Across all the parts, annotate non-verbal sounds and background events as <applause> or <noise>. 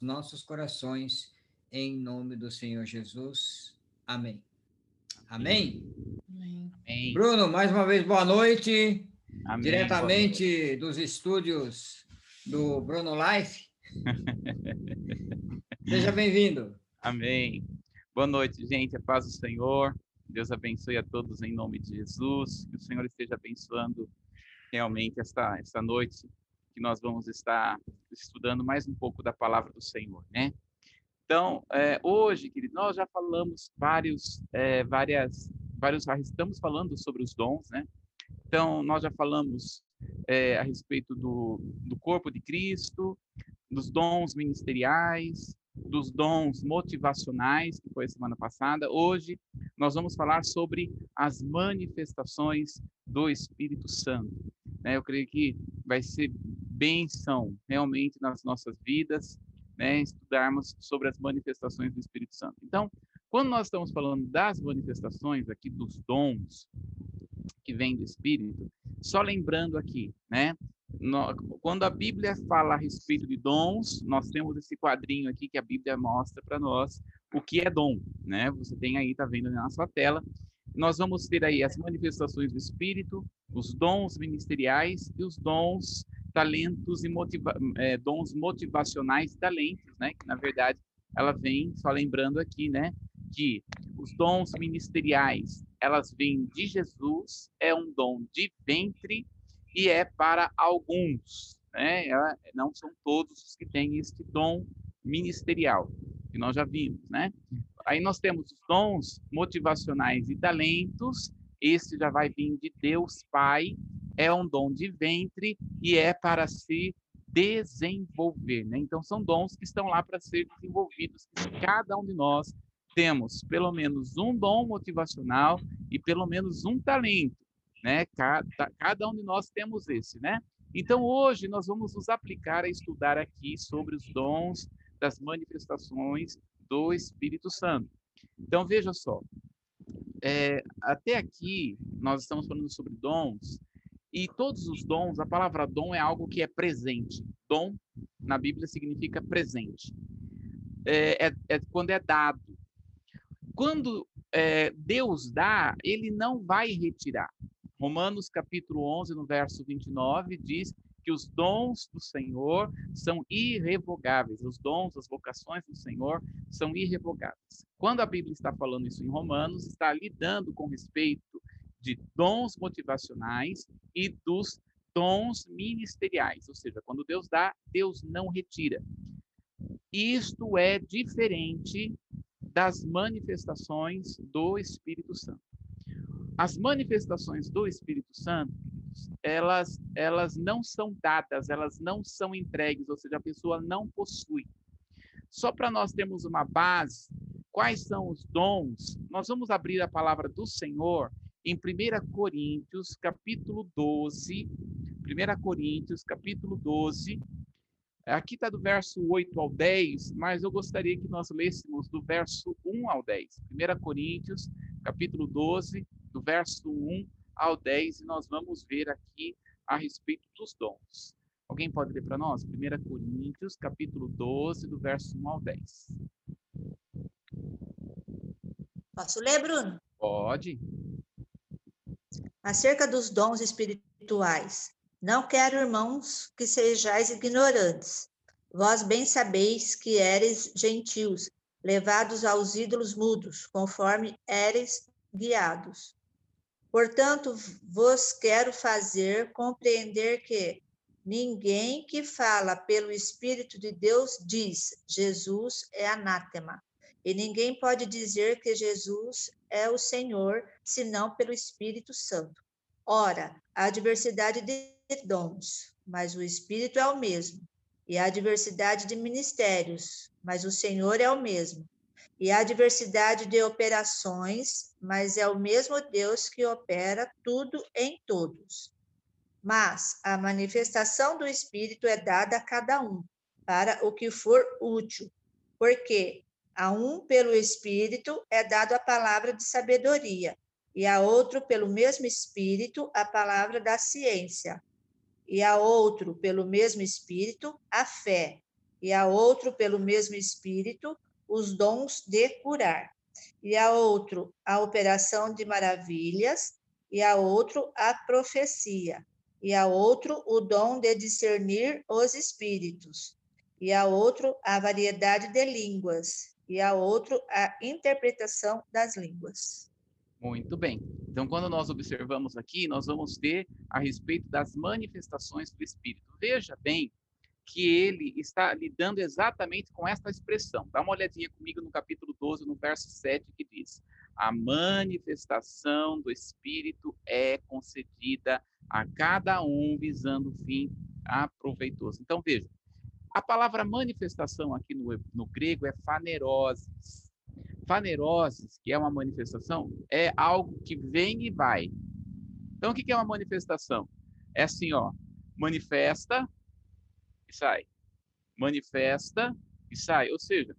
nossos corações, em nome do Senhor Jesus. Amém. Amém? Amém. Bruno, mais uma vez, boa noite. Amém. Diretamente boa noite. dos estúdios do Bruno Life. <laughs> Seja bem-vindo. Amém. Boa noite, gente. A paz do Senhor. Deus abençoe a todos em nome de Jesus. Que o Senhor esteja abençoando realmente esta, esta noite que nós vamos estar estudando mais um pouco da palavra do Senhor, né? Então, é, hoje, querido, nós já falamos vários, é, várias, vários, estamos falando sobre os dons, né? Então, nós já falamos é, a respeito do, do corpo de Cristo, dos dons ministeriais, dos dons motivacionais, que foi a semana passada. Hoje, nós vamos falar sobre as manifestações do Espírito Santo. Né? Eu creio que vai ser bênção realmente nas nossas vidas, né, estudarmos sobre as manifestações do Espírito Santo. Então, quando nós estamos falando das manifestações aqui dos dons que vêm do Espírito, só lembrando aqui, né, quando a Bíblia fala a respeito de dons, nós temos esse quadrinho aqui que a Bíblia mostra para nós o que é dom, né? Você tem aí, tá vendo na sua tela. Nós vamos ter aí as manifestações do Espírito, os dons ministeriais e os dons talentos e motiva é, dons motivacionais e talentos, né? Que na verdade ela vem, só lembrando aqui, né? Que os dons ministeriais elas vêm de Jesus, é um dom de ventre e é para alguns, né? Não são todos os que têm este dom ministerial que nós já vimos, né? Aí nós temos os dons motivacionais e talentos. Esse já vai vir de Deus Pai é um dom de ventre e é para se desenvolver. Né? Então, são dons que estão lá para ser desenvolvidos. Cada um de nós temos pelo menos um dom motivacional e pelo menos um talento. Né? Cada, cada um de nós temos esse. Né? Então, hoje, nós vamos nos aplicar a estudar aqui sobre os dons das manifestações do Espírito Santo. Então, veja só. É, até aqui, nós estamos falando sobre dons e todos os dons, a palavra dom é algo que é presente. Dom, na Bíblia, significa presente. É, é, é quando é dado. Quando é, Deus dá, ele não vai retirar. Romanos capítulo 11, no verso 29, diz que os dons do Senhor são irrevogáveis. Os dons, as vocações do Senhor são irrevogáveis. Quando a Bíblia está falando isso em Romanos, está lidando com respeito de dons motivacionais e dos dons ministeriais, ou seja, quando Deus dá, Deus não retira. Isto é diferente das manifestações do Espírito Santo. As manifestações do Espírito Santo, elas, elas não são dadas, elas não são entregues, ou seja, a pessoa não possui. Só para nós termos uma base, quais são os dons? Nós vamos abrir a palavra do Senhor em 1 Coríntios, capítulo 12, 1 Coríntios, capítulo 12, aqui está do verso 8 ao 10, mas eu gostaria que nós lêssemos do verso 1 ao 10. 1 Coríntios, capítulo 12, do verso 1 ao 10, e nós vamos ver aqui a respeito dos dons. Alguém pode ler para nós? 1 Coríntios, capítulo 12, do verso 1 ao 10. Posso ler, Bruno? Pode acerca dos dons espirituais. Não quero, irmãos, que sejais ignorantes. Vós bem sabeis que éreis gentios, levados aos ídolos mudos, conforme éreis guiados. Portanto, vos quero fazer compreender que ninguém que fala pelo Espírito de Deus diz Jesus é anátema. E ninguém pode dizer que Jesus é o Senhor, senão pelo Espírito Santo. Ora, há diversidade de dons, mas o Espírito é o mesmo. E há diversidade de ministérios, mas o Senhor é o mesmo. E há diversidade de operações, mas é o mesmo Deus que opera tudo em todos. Mas a manifestação do Espírito é dada a cada um, para o que for útil, porque a um, pelo Espírito, é dado a palavra de sabedoria, e a outro, pelo mesmo Espírito, a palavra da ciência, e a outro, pelo mesmo Espírito, a fé, e a outro, pelo mesmo Espírito, os dons de curar, e a outro, a operação de maravilhas, e a outro, a profecia, e a outro, o dom de discernir os espíritos, e a outro, a variedade de línguas, e a outro, a interpretação das línguas. Muito bem. Então, quando nós observamos aqui, nós vamos ter a respeito das manifestações do Espírito. Veja bem que ele está lidando exatamente com esta expressão. Dá uma olhadinha comigo no capítulo 12, no verso 7, que diz: A manifestação do Espírito é concedida a cada um visando o fim aproveitoso. Então, veja, a palavra manifestação aqui no, no grego é faneroses. Faneroses, que é uma manifestação, é algo que vem e vai. Então, o que é uma manifestação? É assim, ó, manifesta, e sai. Manifesta e sai. Ou seja,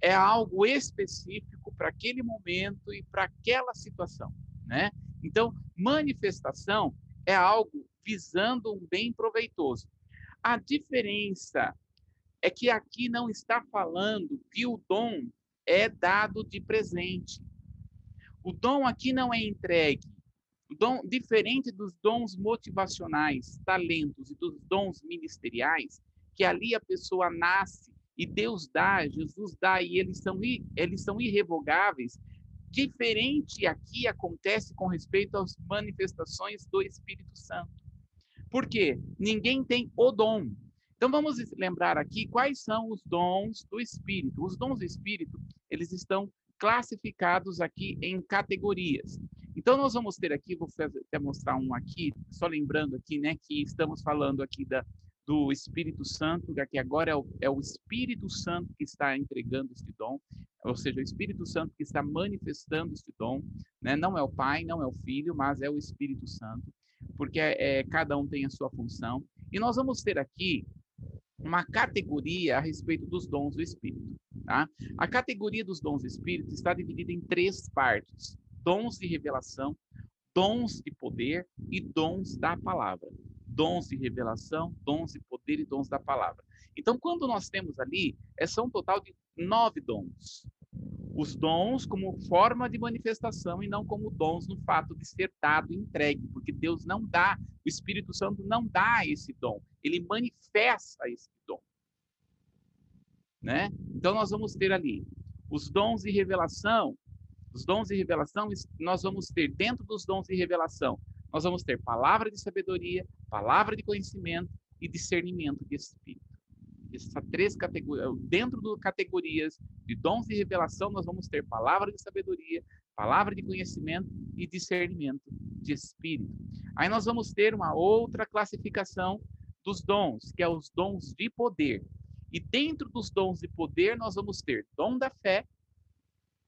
é algo específico para aquele momento e para aquela situação, né? Então, manifestação é algo visando um bem proveitoso. A diferença é que aqui não está falando que o dom é dado de presente. O dom aqui não é entregue. Dom, diferente dos dons motivacionais, talentos e dos dons ministeriais, que ali a pessoa nasce e Deus dá, Jesus dá e eles são eles são irrevogáveis. Diferente aqui acontece com respeito às manifestações do Espírito Santo. Por quê? Ninguém tem o dom. Então vamos lembrar aqui quais são os dons do Espírito. Os dons do Espírito, eles estão classificados aqui em categorias. Então, nós vamos ter aqui, vou até mostrar um aqui, só lembrando aqui, né, que estamos falando aqui da, do Espírito Santo, que agora é o, é o Espírito Santo que está entregando este dom, ou seja, o Espírito Santo que está manifestando este dom, né? não é o Pai, não é o Filho, mas é o Espírito Santo, porque é, cada um tem a sua função. E nós vamos ter aqui uma categoria a respeito dos dons do Espírito. Tá? A categoria dos dons do Espírito está dividida em três partes dons de revelação, dons de poder e dons da palavra. Dons de revelação, dons de poder e dons da palavra. Então, quando nós temos ali, é são um total de nove dons. Os dons como forma de manifestação e não como dons no fato de ser dado e entregue, porque Deus não dá, o Espírito Santo não dá esse dom, ele manifesta esse dom. Né? Então, nós vamos ter ali os dons de revelação, os dons de revelação, nós vamos ter dentro dos dons de revelação, nós vamos ter palavra de sabedoria, palavra de conhecimento e discernimento de espírito. Essas três categorias, dentro das categorias de dons de revelação, nós vamos ter palavra de sabedoria, palavra de conhecimento e discernimento de espírito. Aí nós vamos ter uma outra classificação dos dons, que é os dons de poder. E dentro dos dons de poder, nós vamos ter dom da fé,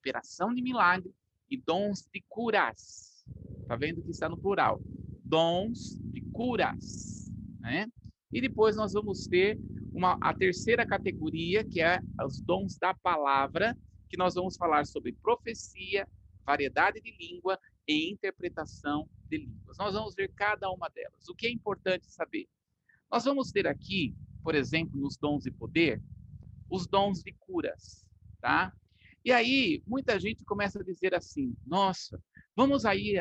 operação de milagre e dons de curas. Tá vendo que está no plural? Dons de curas, né? E depois nós vamos ter uma, a terceira categoria, que é os dons da palavra, que nós vamos falar sobre profecia, variedade de língua e interpretação de línguas. Nós vamos ver cada uma delas. O que é importante saber? Nós vamos ter aqui, por exemplo, nos dons de poder, os dons de curas, tá? E aí, muita gente começa a dizer assim: nossa, vamos aí,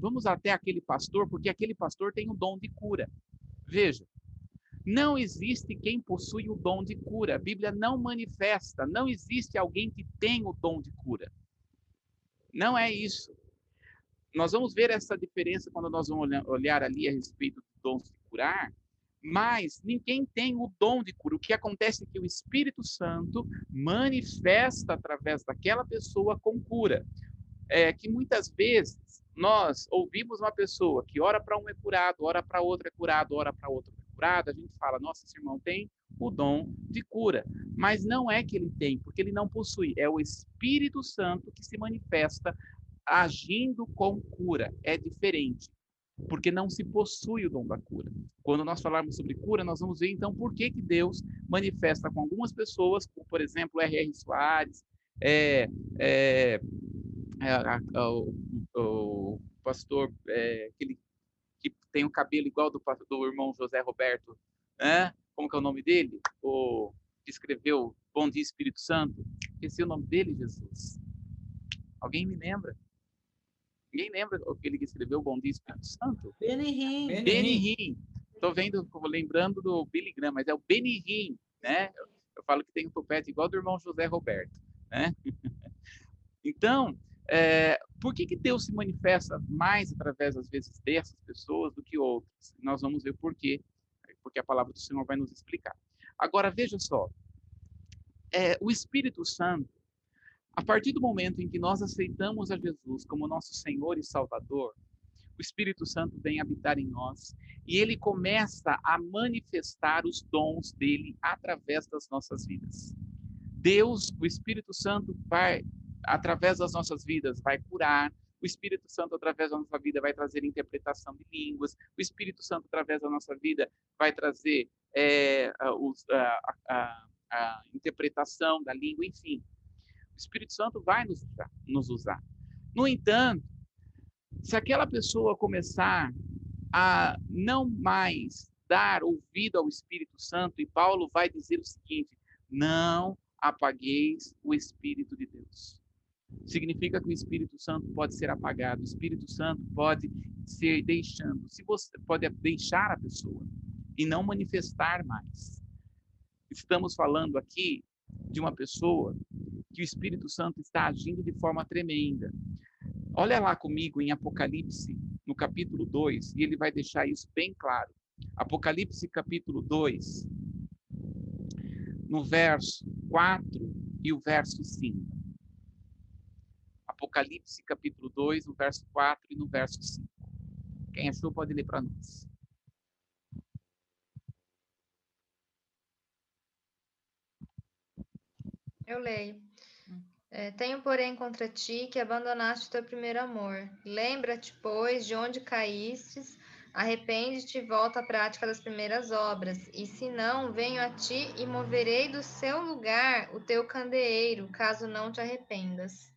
vamos até aquele pastor, porque aquele pastor tem o dom de cura. Veja, não existe quem possui o dom de cura. A Bíblia não manifesta, não existe alguém que tem o dom de cura. Não é isso. Nós vamos ver essa diferença quando nós vamos olhar ali a respeito dos dons de curar, mas ninguém tem o dom de cura. O que acontece é que o Espírito Santo manifesta através daquela pessoa com cura. É que muitas vezes nós ouvimos uma pessoa que ora para um é curado, ora para outro é curado, ora para outro é curado, a gente fala, nossa, esse irmão tem o dom de cura. Mas não é que ele tem, porque ele não possui. É o Espírito Santo que se manifesta agindo com cura. É diferente porque não se possui o dom da cura. Quando nós falarmos sobre cura, nós vamos ver então por que, que Deus manifesta com algumas pessoas, como, por exemplo, R.R. Soares, é, é, é a, a, o, o, pastor é, aquele que tem o cabelo igual do, do irmão José Roberto, né? como que é o nome dele? O que escreveu Bom Dia Espírito Santo? É o nome dele, Jesus. Alguém me lembra? Ninguém lembra aquele que escreveu Bom Dia Espírito Santo? Benihim. Benihim. Estou vendo, lembrando do Billy Graham, mas é o Benihim, né? Eu falo que tem um topete igual do irmão José Roberto, né? <laughs> então, é, por que, que Deus se manifesta mais através, às vezes, dessas pessoas do que outras? Nós vamos ver por quê, porque a palavra do Senhor vai nos explicar. Agora, veja só, é, o Espírito Santo, a partir do momento em que nós aceitamos a Jesus como nosso Senhor e Salvador, o Espírito Santo vem habitar em nós e ele começa a manifestar os dons dele através das nossas vidas. Deus, o Espírito Santo vai através das nossas vidas vai curar, o Espírito Santo através da nossa vida vai trazer interpretação de línguas, o Espírito Santo através da nossa vida vai trazer é, a, a, a, a interpretação da língua, enfim. Espírito Santo vai nos usar, nos usar. No entanto, se aquela pessoa começar a não mais dar ouvido ao Espírito Santo, e Paulo vai dizer o seguinte: não apagueis o Espírito de Deus. Significa que o Espírito Santo pode ser apagado, o Espírito Santo pode ser deixando, se você pode deixar a pessoa e não manifestar mais. Estamos falando aqui de uma pessoa que o Espírito Santo está agindo de forma tremenda. Olha lá comigo em Apocalipse, no capítulo 2, e ele vai deixar isso bem claro. Apocalipse, capítulo 2, no verso 4 e o verso 5. Apocalipse, capítulo 2, no verso 4 e no verso 5. Quem achou pode ler para nós. Eu leio. É, tenho, porém, contra ti que abandonaste o teu primeiro amor. Lembra-te, pois, de onde caístes, arrepende-te e volta à prática das primeiras obras. E se não, venho a ti e moverei do seu lugar o teu candeeiro, caso não te arrependas.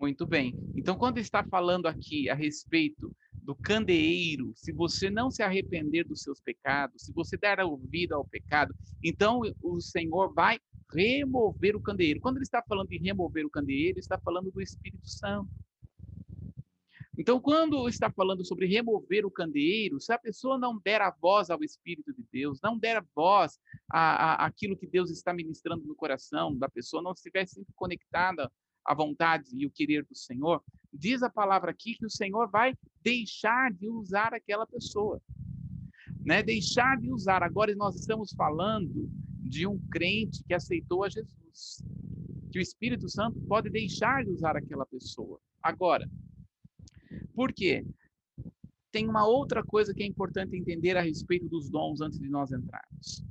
Muito bem. Então, quando está falando aqui a respeito do candeeiro, se você não se arrepender dos seus pecados, se você der ouvido ao pecado, então o Senhor vai remover o candeeiro. Quando ele está falando de remover o candeeiro, ele está falando do Espírito Santo. Então, quando está falando sobre remover o candeeiro, se a pessoa não der a voz ao Espírito de Deus, não der a voz aquilo que Deus está ministrando no coração da pessoa, não estiver sempre conectada à vontade e o querer do Senhor, diz a palavra aqui que o Senhor vai deixar de usar aquela pessoa. Né? Deixar de usar. Agora nós estamos falando de um crente que aceitou a Jesus. Que o Espírito Santo pode deixar de usar aquela pessoa. Agora, por quê? Tem uma outra coisa que é importante entender a respeito dos dons antes de nós entrarmos.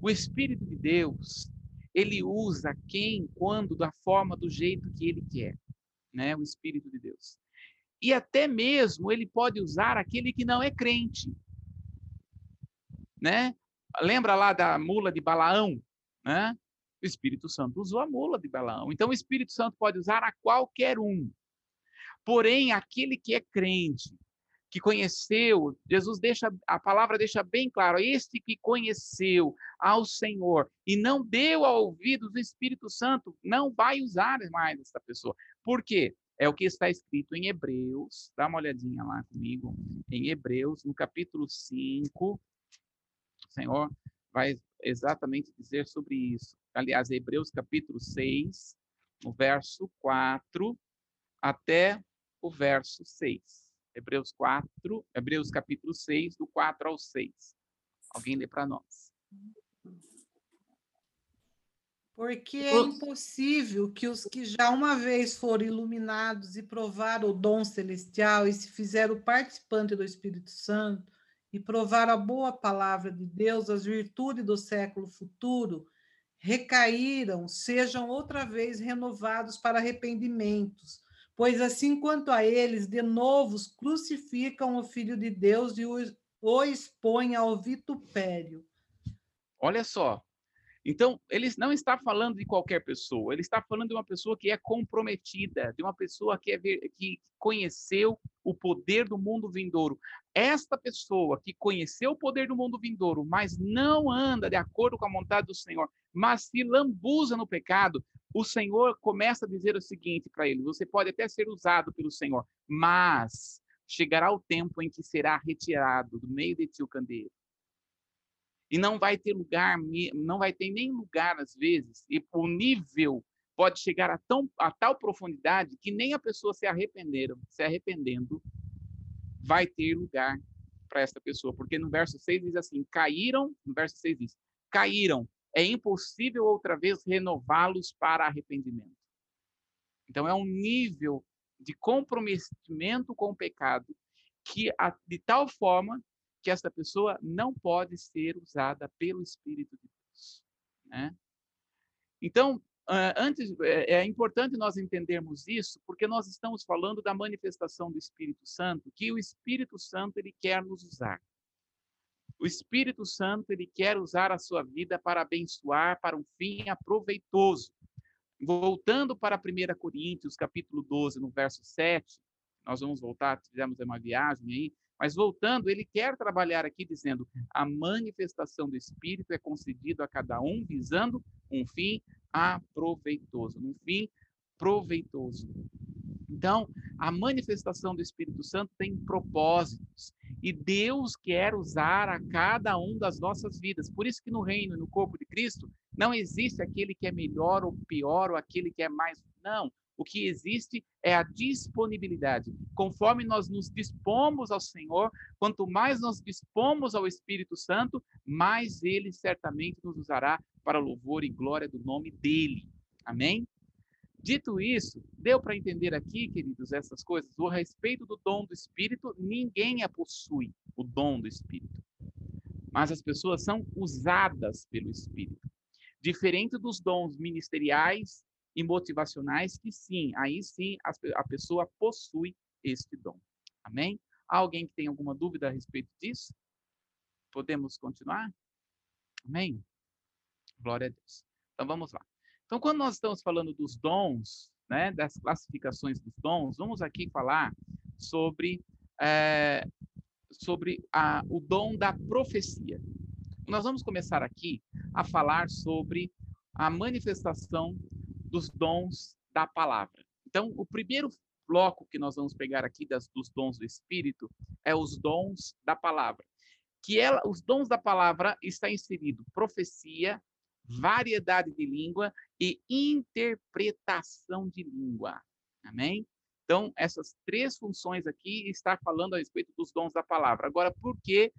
O Espírito de Deus, ele usa quem, quando, da forma, do jeito que ele quer, né? O Espírito de Deus. E até mesmo ele pode usar aquele que não é crente, né? Lembra lá da mula de Balaão, né? O Espírito Santo usou a mula de Balaão. Então o Espírito Santo pode usar a qualquer um. Porém, aquele que é crente, que conheceu, Jesus deixa, a palavra deixa bem claro, este que conheceu ao Senhor e não deu ao ouvido do Espírito Santo, não vai usar mais essa pessoa. Por quê? É o que está escrito em Hebreus, dá uma olhadinha lá comigo, em Hebreus, no capítulo 5, Senhor vai exatamente dizer sobre isso. Aliás, Hebreus capítulo 6, no verso 4 até o verso 6. Hebreus 4, Hebreus capítulo 6, do 4 ao 6. Alguém lê para nós. Porque é impossível que os que já uma vez foram iluminados e provaram o dom celestial e se fizeram participante do Espírito Santo e provar a boa palavra de Deus, as virtudes do século futuro, recaíram, sejam outra vez renovados para arrependimentos, pois assim quanto a eles, de novo crucificam o Filho de Deus e o, expõem ao vitupério. Olha só, Então, ele não está falando de qualquer pessoa, ele está falando de uma pessoa que é comprometida, de uma pessoa que, é, que conheceu o poder do mundo vindouro. Esta pessoa que conheceu o poder do mundo vindouro, mas não anda de acordo com a vontade do Senhor, mas se lambuza no pecado, o Senhor começa a dizer o seguinte para ele: você pode até ser usado pelo Senhor, mas chegará o tempo em que será retirado do meio de ti o candeeiro e não vai ter lugar, não vai ter nem lugar às vezes, e o nível pode chegar a, tão, a tal profundidade que nem a pessoa se arrependeram, se arrependendo, vai ter lugar para essa pessoa, porque no verso 6 diz assim: caíram, no verso 6 diz: caíram, é impossível outra vez renová-los para arrependimento. Então é um nível de comprometimento com o pecado que de tal forma que essa pessoa não pode ser usada pelo Espírito de Deus. Né? Então, antes é, é importante nós entendermos isso, porque nós estamos falando da manifestação do Espírito Santo, que o Espírito Santo ele quer nos usar. O Espírito Santo ele quer usar a sua vida para abençoar para um fim aproveitoso. Voltando para 1 Coríntios, capítulo 12, no verso 7, nós vamos voltar, fizemos uma viagem aí, mas voltando, ele quer trabalhar aqui dizendo: a manifestação do Espírito é concedida a cada um visando um fim aproveitoso, um fim proveitoso. Então, a manifestação do Espírito Santo tem propósitos e Deus quer usar a cada um das nossas vidas. Por isso que no reino, no corpo de Cristo, não existe aquele que é melhor ou pior ou aquele que é mais. Não. O que existe é a disponibilidade. Conforme nós nos dispomos ao Senhor, quanto mais nós dispomos ao Espírito Santo, mais ele certamente nos usará para louvor e glória do nome dele. Amém? Dito isso, deu para entender aqui, queridos, essas coisas? O respeito do dom do Espírito, ninguém a possui, o dom do Espírito. Mas as pessoas são usadas pelo Espírito. Diferente dos dons ministeriais e motivacionais que sim, aí sim a pessoa possui este dom. Amém? Alguém que tem alguma dúvida a respeito disso? Podemos continuar? Amém? Glória a Deus. Então vamos lá. Então, quando nós estamos falando dos dons, né, das classificações dos dons, vamos aqui falar sobre, é, sobre a, o dom da profecia. Nós vamos começar aqui a falar sobre a manifestação dos dons da palavra. Então, o primeiro bloco que nós vamos pegar aqui das, dos dons do Espírito é os dons da palavra. Que ela, os dons da palavra está inserido profecia, variedade de língua e interpretação de língua. Amém? Então, essas três funções aqui está falando a respeito dos dons da palavra. Agora, por que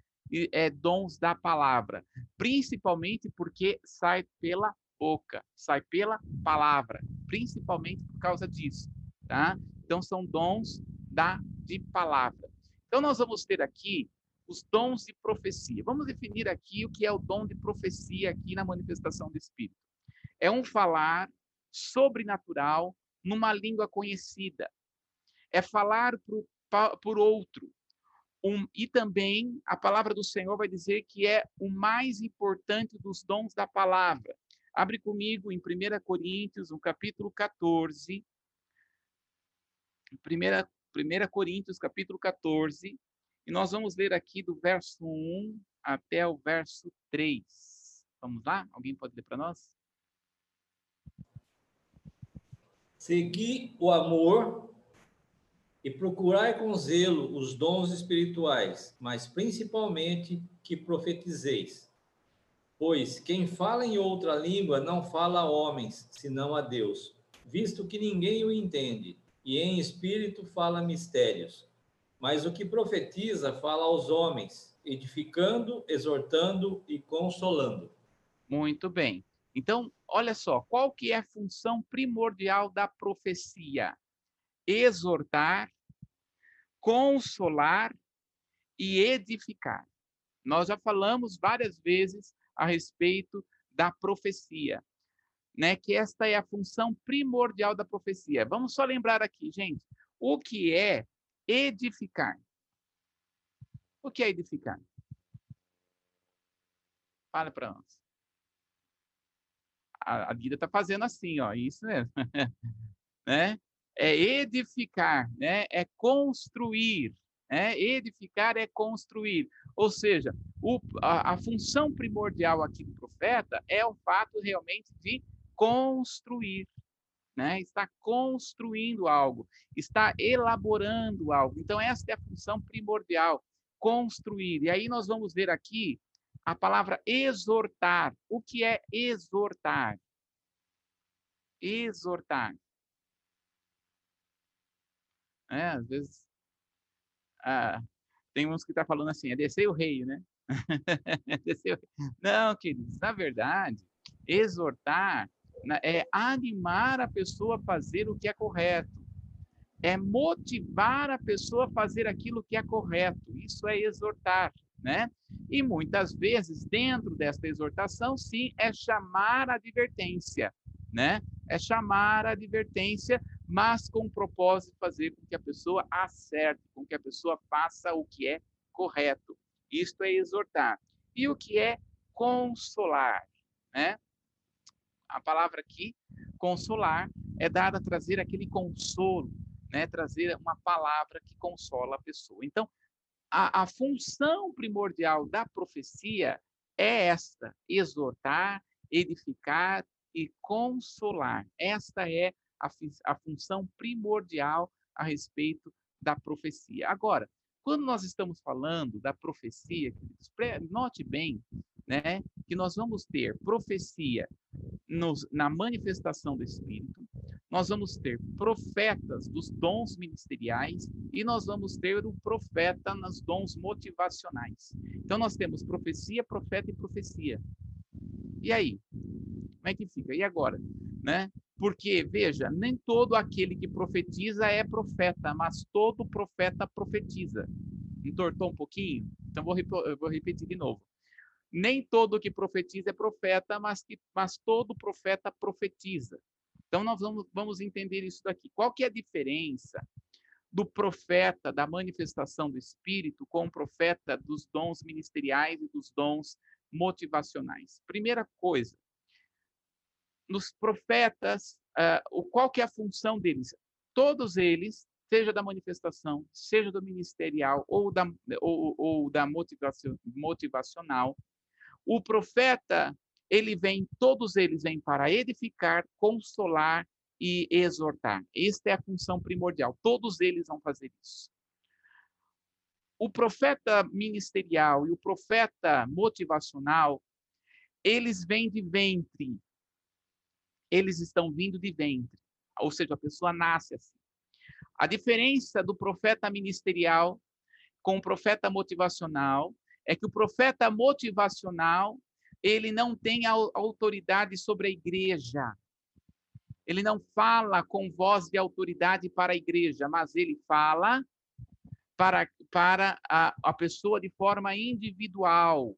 é, dons da palavra? Principalmente porque sai pela boca, sai pela palavra, principalmente por causa disso, tá? Então são dons da de palavra. Então nós vamos ter aqui os dons de profecia. Vamos definir aqui o que é o dom de profecia aqui na manifestação do Espírito. É um falar sobrenatural numa língua conhecida. É falar por, por outro. Um, e também a palavra do Senhor vai dizer que é o mais importante dos dons da palavra. Abre comigo em 1 Coríntios, no capítulo 14. 1, 1 Coríntios, capítulo 14. E nós vamos ler aqui do verso 1 até o verso 3. Vamos lá? Alguém pode ler para nós? Segui o amor e procurai com zelo os dons espirituais, mas principalmente que profetizeis. Pois quem fala em outra língua não fala a homens, senão a Deus, visto que ninguém o entende, e em espírito fala mistérios. Mas o que profetiza fala aos homens, edificando, exortando e consolando. Muito bem. Então, olha só, qual que é a função primordial da profecia? Exortar, consolar e edificar. Nós já falamos várias vezes a respeito da profecia, né? Que esta é a função primordial da profecia. Vamos só lembrar aqui, gente, o que é edificar? O que é edificar? Fala para nós. a, vida está fazendo assim, ó, isso mesmo, <laughs> né? É edificar, né? É construir, né? Edificar é construir. Ou seja, o, a, a função primordial aqui do profeta é o fato realmente de construir, né? Está construindo algo, está elaborando algo. Então essa é a função primordial, construir. E aí nós vamos ver aqui a palavra exortar. O que é exortar? Exortar. É, às vezes ah, tem uns que estão tá falando assim, é descer o rei, né? <laughs> descer o... Não, queridos, na verdade, exortar é animar a pessoa a fazer o que é correto, é motivar a pessoa a fazer aquilo que é correto. Isso é exortar né? E muitas vezes, dentro desta exortação, sim, é chamar a advertência, né? É chamar a advertência, mas com o propósito de fazer com que a pessoa acerte, com que a pessoa faça o que é correto. Isto é exortar. E o que é consolar, né? A palavra aqui, consolar, é dada a trazer aquele consolo, né? Trazer uma palavra que consola a pessoa. Então, a, a função primordial da profecia é esta: exortar, edificar e consolar. Esta é a, a função primordial a respeito da profecia. Agora, quando nós estamos falando da profecia, note bem, né, que nós vamos ter profecia nos, na manifestação do Espírito, nós vamos ter profetas dos dons ministeriais e nós vamos ter o profeta nos dons motivacionais. Então nós temos profecia, profeta e profecia. E aí? Como é que fica? E agora? Né? Porque, veja, nem todo aquele que profetiza é profeta, mas todo profeta profetiza. Entortou um pouquinho? Então vou, vou repetir de novo. Nem todo que profetiza é profeta, mas, que, mas todo profeta profetiza. Então, nós vamos, vamos entender isso daqui. Qual que é a diferença do profeta, da manifestação do Espírito, com o profeta dos dons ministeriais e dos dons motivacionais? Primeira coisa, nos profetas, uh, qual que é a função deles? Todos eles, seja da manifestação, seja do ministerial ou da, ou, ou da motivacional, o profeta ele vem, todos eles vêm para edificar, consolar e exortar. Esta é a função primordial. Todos eles vão fazer isso. O profeta ministerial e o profeta motivacional, eles vêm de ventre. Eles estão vindo de ventre. Ou seja, a pessoa nasce assim. A diferença do profeta ministerial com o profeta motivacional é que o profeta motivacional ele não tem autoridade sobre a igreja. Ele não fala com voz de autoridade para a igreja, mas ele fala para, para a, a pessoa de forma individual.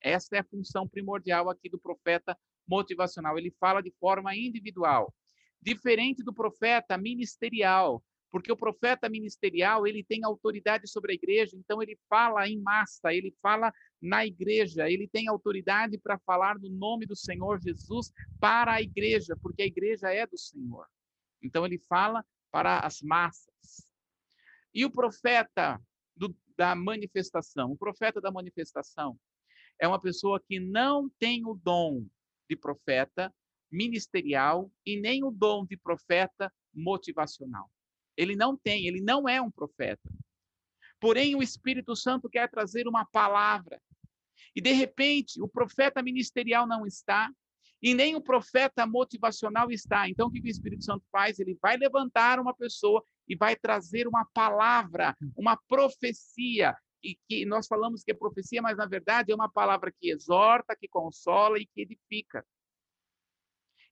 Essa é a função primordial aqui do profeta motivacional. Ele fala de forma individual. Diferente do profeta ministerial, porque o profeta ministerial ele tem autoridade sobre a igreja, então ele fala em massa, ele fala na igreja, ele tem autoridade para falar no nome do Senhor Jesus para a igreja, porque a igreja é do Senhor. Então ele fala para as massas. E o profeta do, da manifestação, o profeta da manifestação é uma pessoa que não tem o dom de profeta ministerial e nem o dom de profeta motivacional. Ele não tem, ele não é um profeta. Porém, o Espírito Santo quer trazer uma palavra. E, de repente, o profeta ministerial não está, e nem o profeta motivacional está. Então, o que o Espírito Santo faz? Ele vai levantar uma pessoa e vai trazer uma palavra, uma profecia. E que nós falamos que é profecia, mas na verdade é uma palavra que exorta, que consola e que edifica.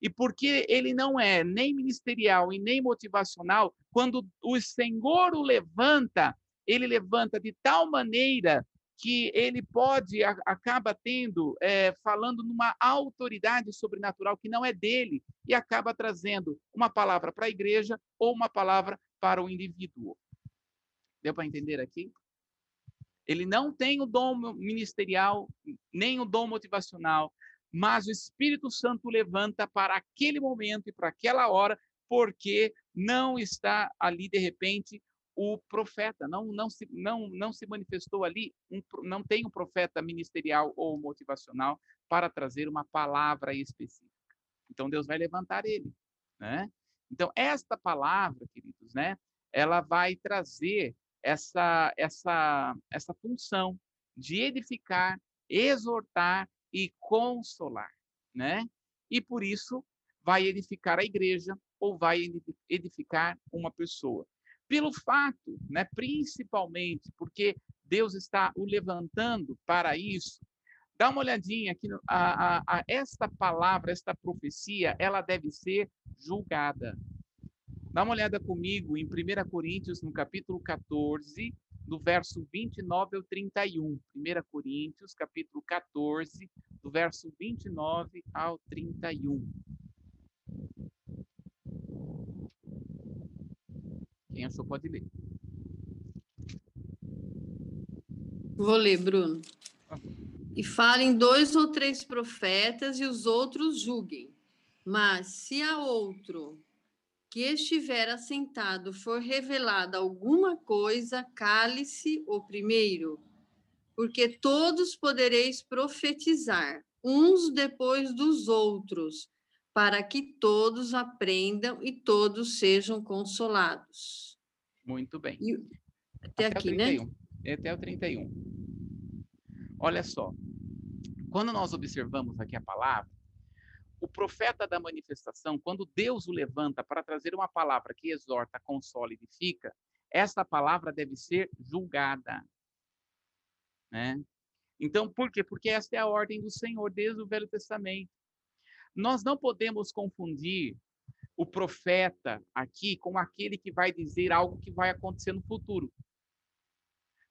E porque ele não é nem ministerial e nem motivacional, quando o Senhor o levanta, ele levanta de tal maneira que ele pode, acaba tendo, é, falando numa autoridade sobrenatural que não é dele, e acaba trazendo uma palavra para a igreja ou uma palavra para o indivíduo. Deu para entender aqui? Ele não tem o dom ministerial, nem o dom motivacional, mas o Espírito Santo levanta para aquele momento e para aquela hora, porque não está ali de repente o profeta, não não se não não se manifestou ali, um, não tem um profeta ministerial ou motivacional para trazer uma palavra específica. Então Deus vai levantar ele, né? Então esta palavra, queridos, né? Ela vai trazer essa essa essa função de edificar, exortar e consolar, né? E por isso vai edificar a igreja ou vai edificar uma pessoa. Pelo fato, né, principalmente porque Deus está o levantando para isso. Dá uma olhadinha aqui, a, a, a esta palavra, esta profecia, ela deve ser julgada. Dá uma olhada comigo em 1 Coríntios, no capítulo 14, do verso 29 ao 31. 1 Coríntios, capítulo 14, do verso 29 ao 31. Quem achou pode ler. Vou ler, Bruno. E falem dois ou três profetas e os outros julguem. Mas se a outro que estiver assentado for revelada alguma coisa, cale-se o primeiro, porque todos podereis profetizar, uns depois dos outros, para que todos aprendam e todos sejam consolados. Muito bem. E, até, até aqui, né? Até o 31. Olha só. Quando nós observamos aqui a palavra, o profeta da manifestação, quando Deus o levanta para trazer uma palavra que exorta, consola e edifica, essa palavra deve ser julgada. Né? Então, por quê? Porque essa é a ordem do Senhor desde o Velho Testamento. Nós não podemos confundir o profeta aqui com aquele que vai dizer algo que vai acontecer no futuro.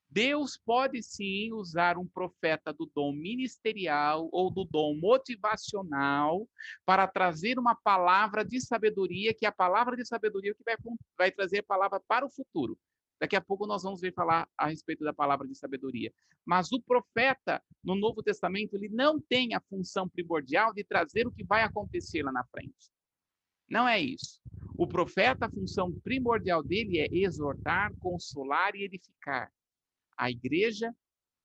Deus pode sim usar um profeta do dom ministerial ou do dom motivacional para trazer uma palavra de sabedoria, que é a palavra de sabedoria que vai, vai trazer a palavra para o futuro. Daqui a pouco nós vamos ver falar a respeito da palavra de sabedoria. Mas o profeta, no Novo Testamento, ele não tem a função primordial de trazer o que vai acontecer lá na frente. Não é isso. O profeta, a função primordial dele é exortar, consolar e edificar a igreja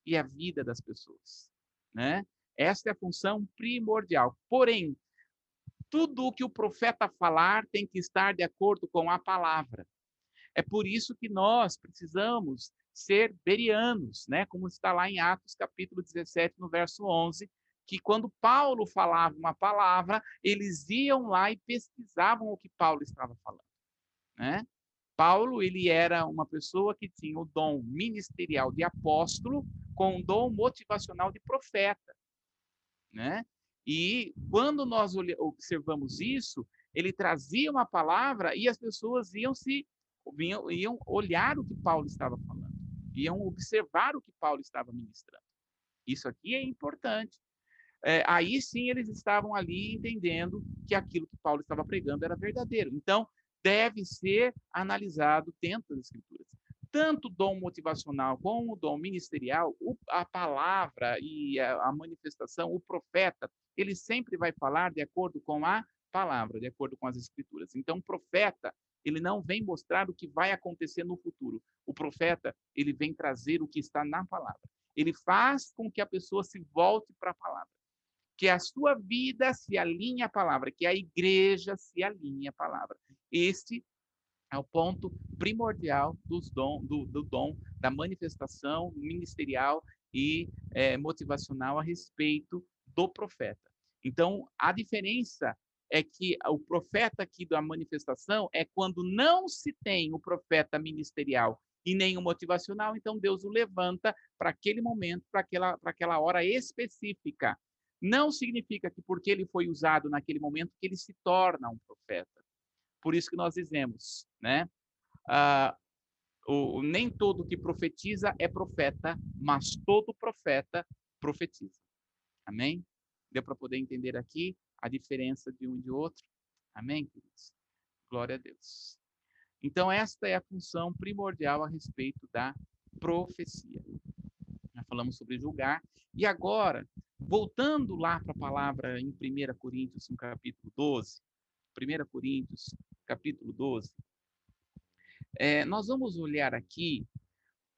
e a vida das pessoas, né? Esta é a função primordial. Porém, tudo o que o profeta falar tem que estar de acordo com a palavra. É por isso que nós precisamos ser berianos, né? Como está lá em Atos capítulo 17, no verso 11, que quando Paulo falava uma palavra, eles iam lá e pesquisavam o que Paulo estava falando, né? Paulo, ele era uma pessoa que tinha o dom ministerial de apóstolo com o dom motivacional de profeta, né? E quando nós observamos isso, ele trazia uma palavra e as pessoas iam se iam, iam olhar o que Paulo estava falando, iam observar o que Paulo estava ministrando. Isso aqui é importante. É, aí sim eles estavam ali entendendo que aquilo que Paulo estava pregando era verdadeiro. Então, deve ser analisado dentro das Escrituras. Tanto o dom motivacional como o dom ministerial, a palavra e a, manifestação, o profeta, ele sempre vai falar de acordo com a palavra, de acordo com as Escrituras. Então, o profeta, ele não vem mostrar o que vai acontecer no futuro. O profeta, ele vem trazer o que está na palavra. Ele faz com que a pessoa se volte para a palavra que a sua vida se alinhe à palavra, que a igreja se alinhe à palavra. Este é o ponto primordial dom, do, do dom, da manifestação ministerial e é, motivacional a respeito do profeta. Então, a diferença é que o profeta aqui da manifestação é quando não se tem o profeta ministerial e nem o motivacional, então Deus o levanta para aquele momento, para aquela, aquela hora específica. Não significa que porque ele foi usado naquele momento que ele se torna um profeta. Por isso que nós dizemos, né? Ah, o, nem todo que profetiza é profeta, mas todo profeta profetiza. Amém? Deu para poder entender aqui a diferença de um e de outro? Amém, queridos? Glória a Deus. Então, esta é a função primordial a respeito da profecia. Falamos sobre julgar. E agora, voltando lá para a palavra em 1 Coríntios, no capítulo 12, 1 Coríntios, capítulo 12, é, nós vamos olhar aqui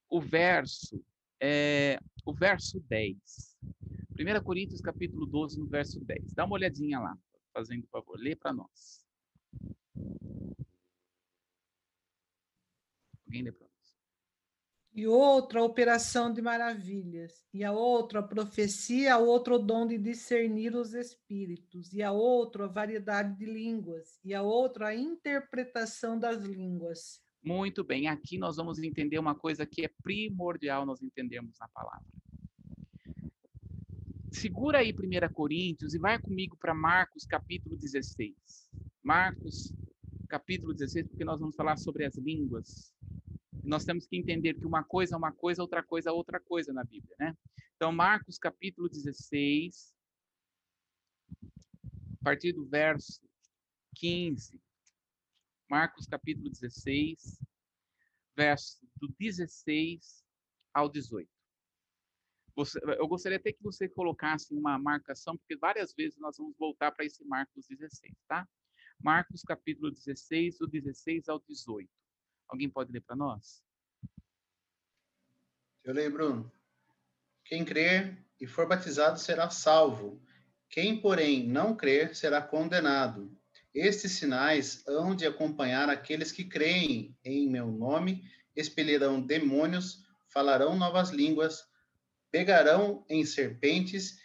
o verso, é, o verso 10. 1 Coríntios, capítulo 12, no verso 10. Dá uma olhadinha lá, fazendo favor, lê para nós. Alguém lê para nós? E outra, a operação de maravilhas. E a outra, a profecia, a outro, o dom de discernir os espíritos. E a outra, a variedade de línguas. E a outra, a interpretação das línguas. Muito bem, aqui nós vamos entender uma coisa que é primordial nós entendermos na palavra. Segura aí 1 Coríntios e vai comigo para Marcos capítulo 16. Marcos capítulo 16, porque nós vamos falar sobre as línguas nós temos que entender que uma coisa é uma coisa, outra coisa é outra coisa na Bíblia, né? Então, Marcos capítulo 16, a partir do verso 15. Marcos capítulo 16, verso do 16 ao 18. Você, eu gostaria até que você colocasse uma marcação, porque várias vezes nós vamos voltar para esse Marcos 16, tá? Marcos capítulo 16, do 16 ao 18. Alguém pode ler para nós? Eu leio, Bruno. Quem crer e for batizado será salvo. Quem, porém, não crer será condenado. Estes sinais hão de acompanhar aqueles que creem em meu nome, expelirão demônios, falarão novas línguas, pegarão em serpentes,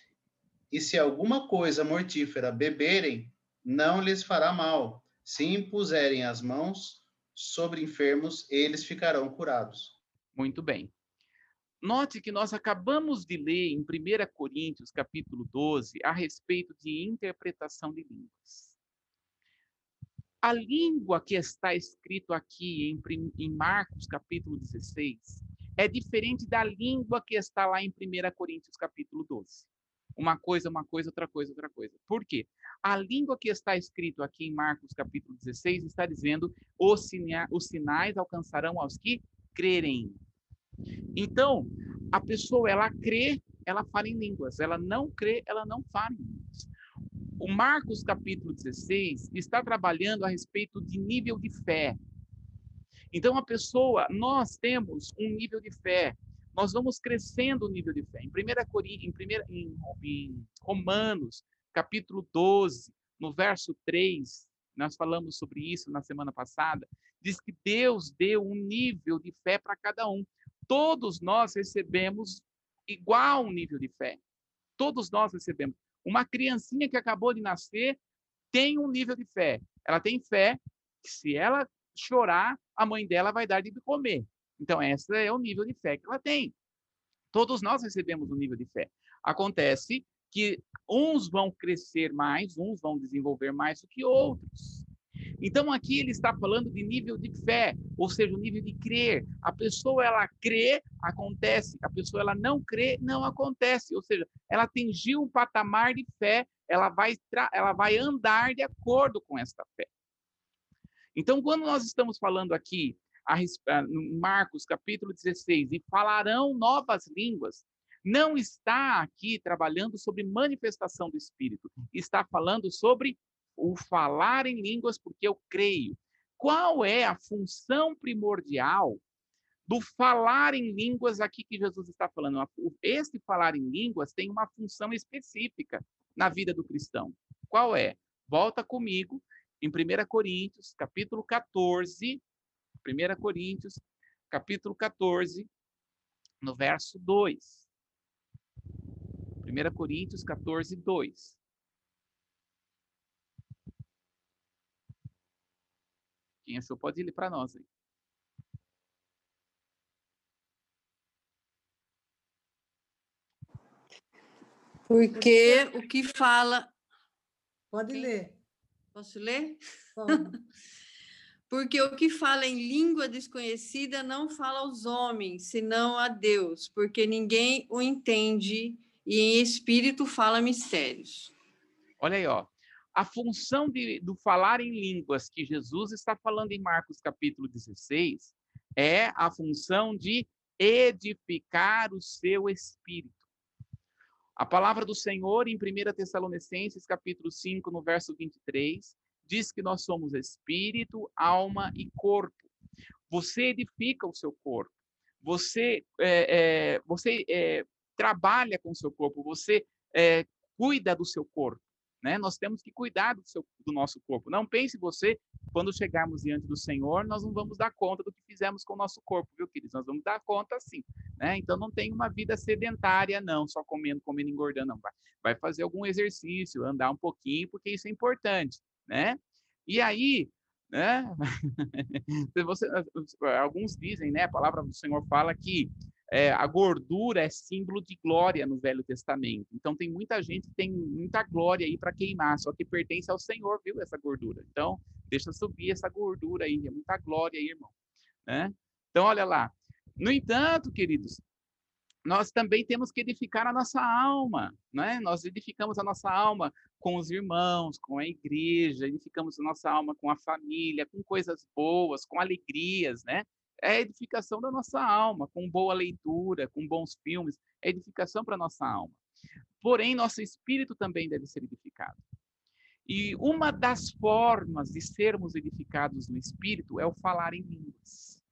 e se alguma coisa mortífera beberem, não lhes fará mal. Se impuserem as mãos sobre enfermos, eles ficarão curados. Muito bem. Note que nós acabamos de ler em 1 Coríntios, capítulo 12, a respeito de interpretação de línguas. A língua que está escrito aqui em, em Marcos, capítulo 16, é diferente da língua que está lá em 1 Coríntios, capítulo 12. Uma coisa, uma coisa, outra coisa, outra coisa. Por quê? A língua que está escrito aqui em Marcos capítulo 16 está dizendo: os, sina os sinais alcançarão aos que crerem. Então, a pessoa ela crê, ela fala em línguas. Ela não crê, ela não fala em línguas. O Marcos capítulo 16 está trabalhando a respeito de nível de fé. Então, a pessoa, nós temos um nível de fé nós vamos crescendo o nível de fé. Em, primeira, em, primeira, em, em Romanos, capítulo 12, no verso 3, nós falamos sobre isso na semana passada, diz que Deus deu um nível de fé para cada um. Todos nós recebemos igual nível de fé. Todos nós recebemos. Uma criancinha que acabou de nascer tem um nível de fé. Ela tem fé que se ela chorar, a mãe dela vai dar de comer. Então, esse é o nível de fé que ela tem. Todos nós recebemos um nível de fé. Acontece que uns vão crescer mais, uns vão desenvolver mais do que outros. Então aqui ele está falando de nível de fé, ou seja, o nível de crer. A pessoa ela crê, acontece. A pessoa ela não crê, não acontece. Ou seja, ela atingiu um patamar de fé, ela vai ela vai andar de acordo com esta fé. Então, quando nós estamos falando aqui a, Marcos capítulo 16, e falarão novas línguas, não está aqui trabalhando sobre manifestação do Espírito, está falando sobre o falar em línguas, porque eu creio. Qual é a função primordial do falar em línguas aqui que Jesus está falando? Este falar em línguas tem uma função específica na vida do cristão. Qual é? Volta comigo em 1 Coríntios, capítulo 14, 1 Coríntios, capítulo 14, no verso 2. 1 Coríntios 14, 2. Quem achou pode ir para nós aí. Porque o que fala. Pode ler. Posso ler? Pode. Porque o que fala em língua desconhecida não fala aos homens, senão a Deus, porque ninguém o entende e em espírito fala mistérios. Olha aí, ó. A função de, do falar em línguas que Jesus está falando em Marcos capítulo 16 é a função de edificar o seu espírito. A palavra do Senhor em 1 Tessalonicenses, capítulo 5, no verso 23, diz que nós somos espírito, alma e corpo. Você edifica o seu corpo. Você, é, é, você é, trabalha com o seu corpo. Você é, cuida do seu corpo. Né? Nós temos que cuidar do, seu, do nosso corpo. Não pense você, quando chegarmos diante do Senhor, nós não vamos dar conta do que fizemos com o nosso corpo, viu, queridos? Nós vamos dar conta sim. Né? Então não tem uma vida sedentária, não, só comendo, comendo, engordando, não. Vai, vai fazer algum exercício, andar um pouquinho, porque isso é importante, né? E aí, né? <laughs> Você, alguns dizem, né? A palavra do Senhor fala que é, a gordura é símbolo de glória no Velho Testamento. Então tem muita gente que tem muita glória aí para queimar, só que pertence ao Senhor, viu, essa gordura. Então, deixa subir essa gordura aí, é muita glória aí, irmão. Né? Então, olha lá. No entanto, queridos, nós também temos que edificar a nossa alma, né? Nós edificamos a nossa alma com os irmãos, com a igreja, edificamos a nossa alma com a família, com coisas boas, com alegrias, né? é a edificação da nossa alma, com boa leitura, com bons filmes, é edificação para nossa alma. Porém, nosso espírito também deve ser edificado. E uma das formas de sermos edificados no espírito é o falar em línguas.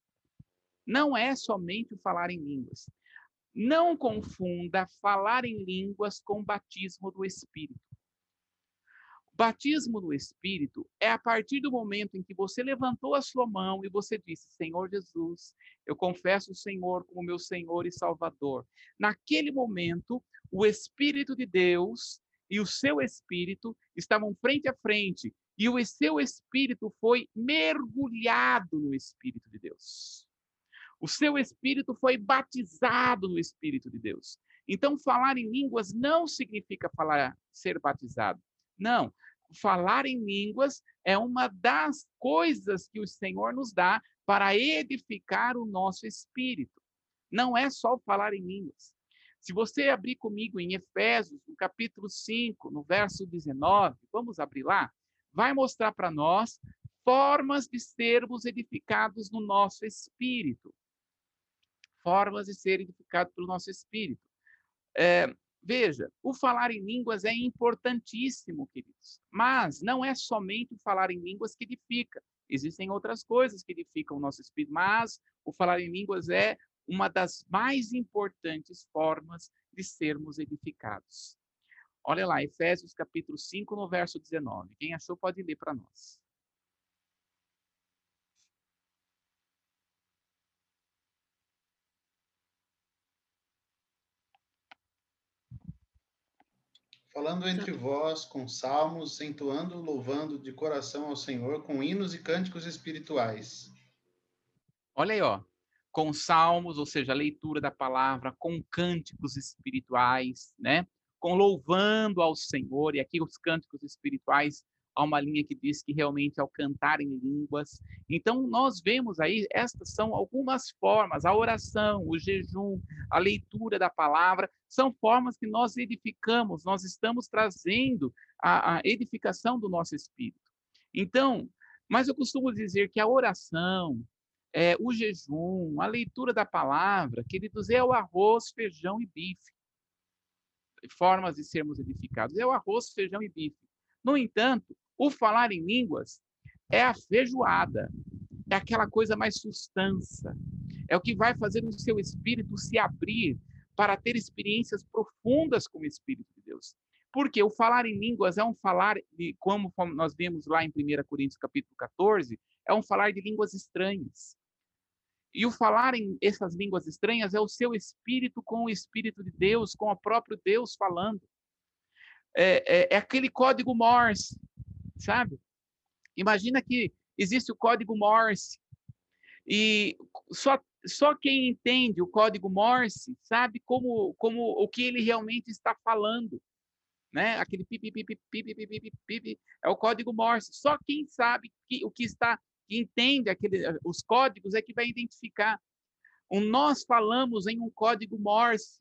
Não é somente o falar em línguas. Não confunda falar em línguas com batismo do espírito. Batismo no Espírito é a partir do momento em que você levantou a sua mão e você disse: Senhor Jesus, eu confesso o Senhor como meu Senhor e Salvador. Naquele momento, o Espírito de Deus e o seu Espírito estavam frente a frente e o seu Espírito foi mergulhado no Espírito de Deus. O seu Espírito foi batizado no Espírito de Deus. Então, falar em línguas não significa falar ser batizado. Não, falar em línguas é uma das coisas que o Senhor nos dá para edificar o nosso espírito. Não é só falar em línguas. Se você abrir comigo em Efésios, no capítulo 5, no verso 19, vamos abrir lá, vai mostrar para nós formas de sermos edificados no nosso espírito. Formas de ser edificados pelo nosso espírito. É, Veja, o falar em línguas é importantíssimo, queridos, mas não é somente o falar em línguas que edifica. Existem outras coisas que edificam o nosso espírito, mas o falar em línguas é uma das mais importantes formas de sermos edificados. Olha lá, Efésios capítulo 5, no verso 19. Quem achou pode ler para nós. Falando entre vós com salmos, entoando, louvando de coração ao Senhor com hinos e cânticos espirituais. Olha aí, ó, com salmos, ou seja, a leitura da palavra, com cânticos espirituais, né? Com louvando ao Senhor, e aqui os cânticos espirituais há uma linha que diz que realmente ao cantar em línguas. Então, nós vemos aí, estas são algumas formas, a oração, o jejum, a leitura da palavra, são formas que nós edificamos, nós estamos trazendo a, a edificação do nosso espírito. Então, mas eu costumo dizer que a oração, é, o jejum, a leitura da palavra, queridos, é o arroz, feijão e bife. Formas de sermos edificados. É o arroz, feijão e bife. No entanto, o falar em línguas é a feijoada, é aquela coisa mais substância, é o que vai fazer o seu espírito se abrir para ter experiências profundas com o Espírito de Deus. Porque o falar em línguas é um falar, de, como nós vemos lá em 1 Coríntios capítulo 14, é um falar de línguas estranhas. E o falar em essas línguas estranhas é o seu espírito com o Espírito de Deus, com o próprio Deus falando. É, é, é aquele código Morse sabe? Imagina que existe o código Morse e só só quem entende o código Morse sabe como como o que ele realmente está falando, né? Aquele pipi é o código Morse. Só quem sabe que o que está que entende aquele os códigos é que vai identificar. Nós falamos em um código Morse,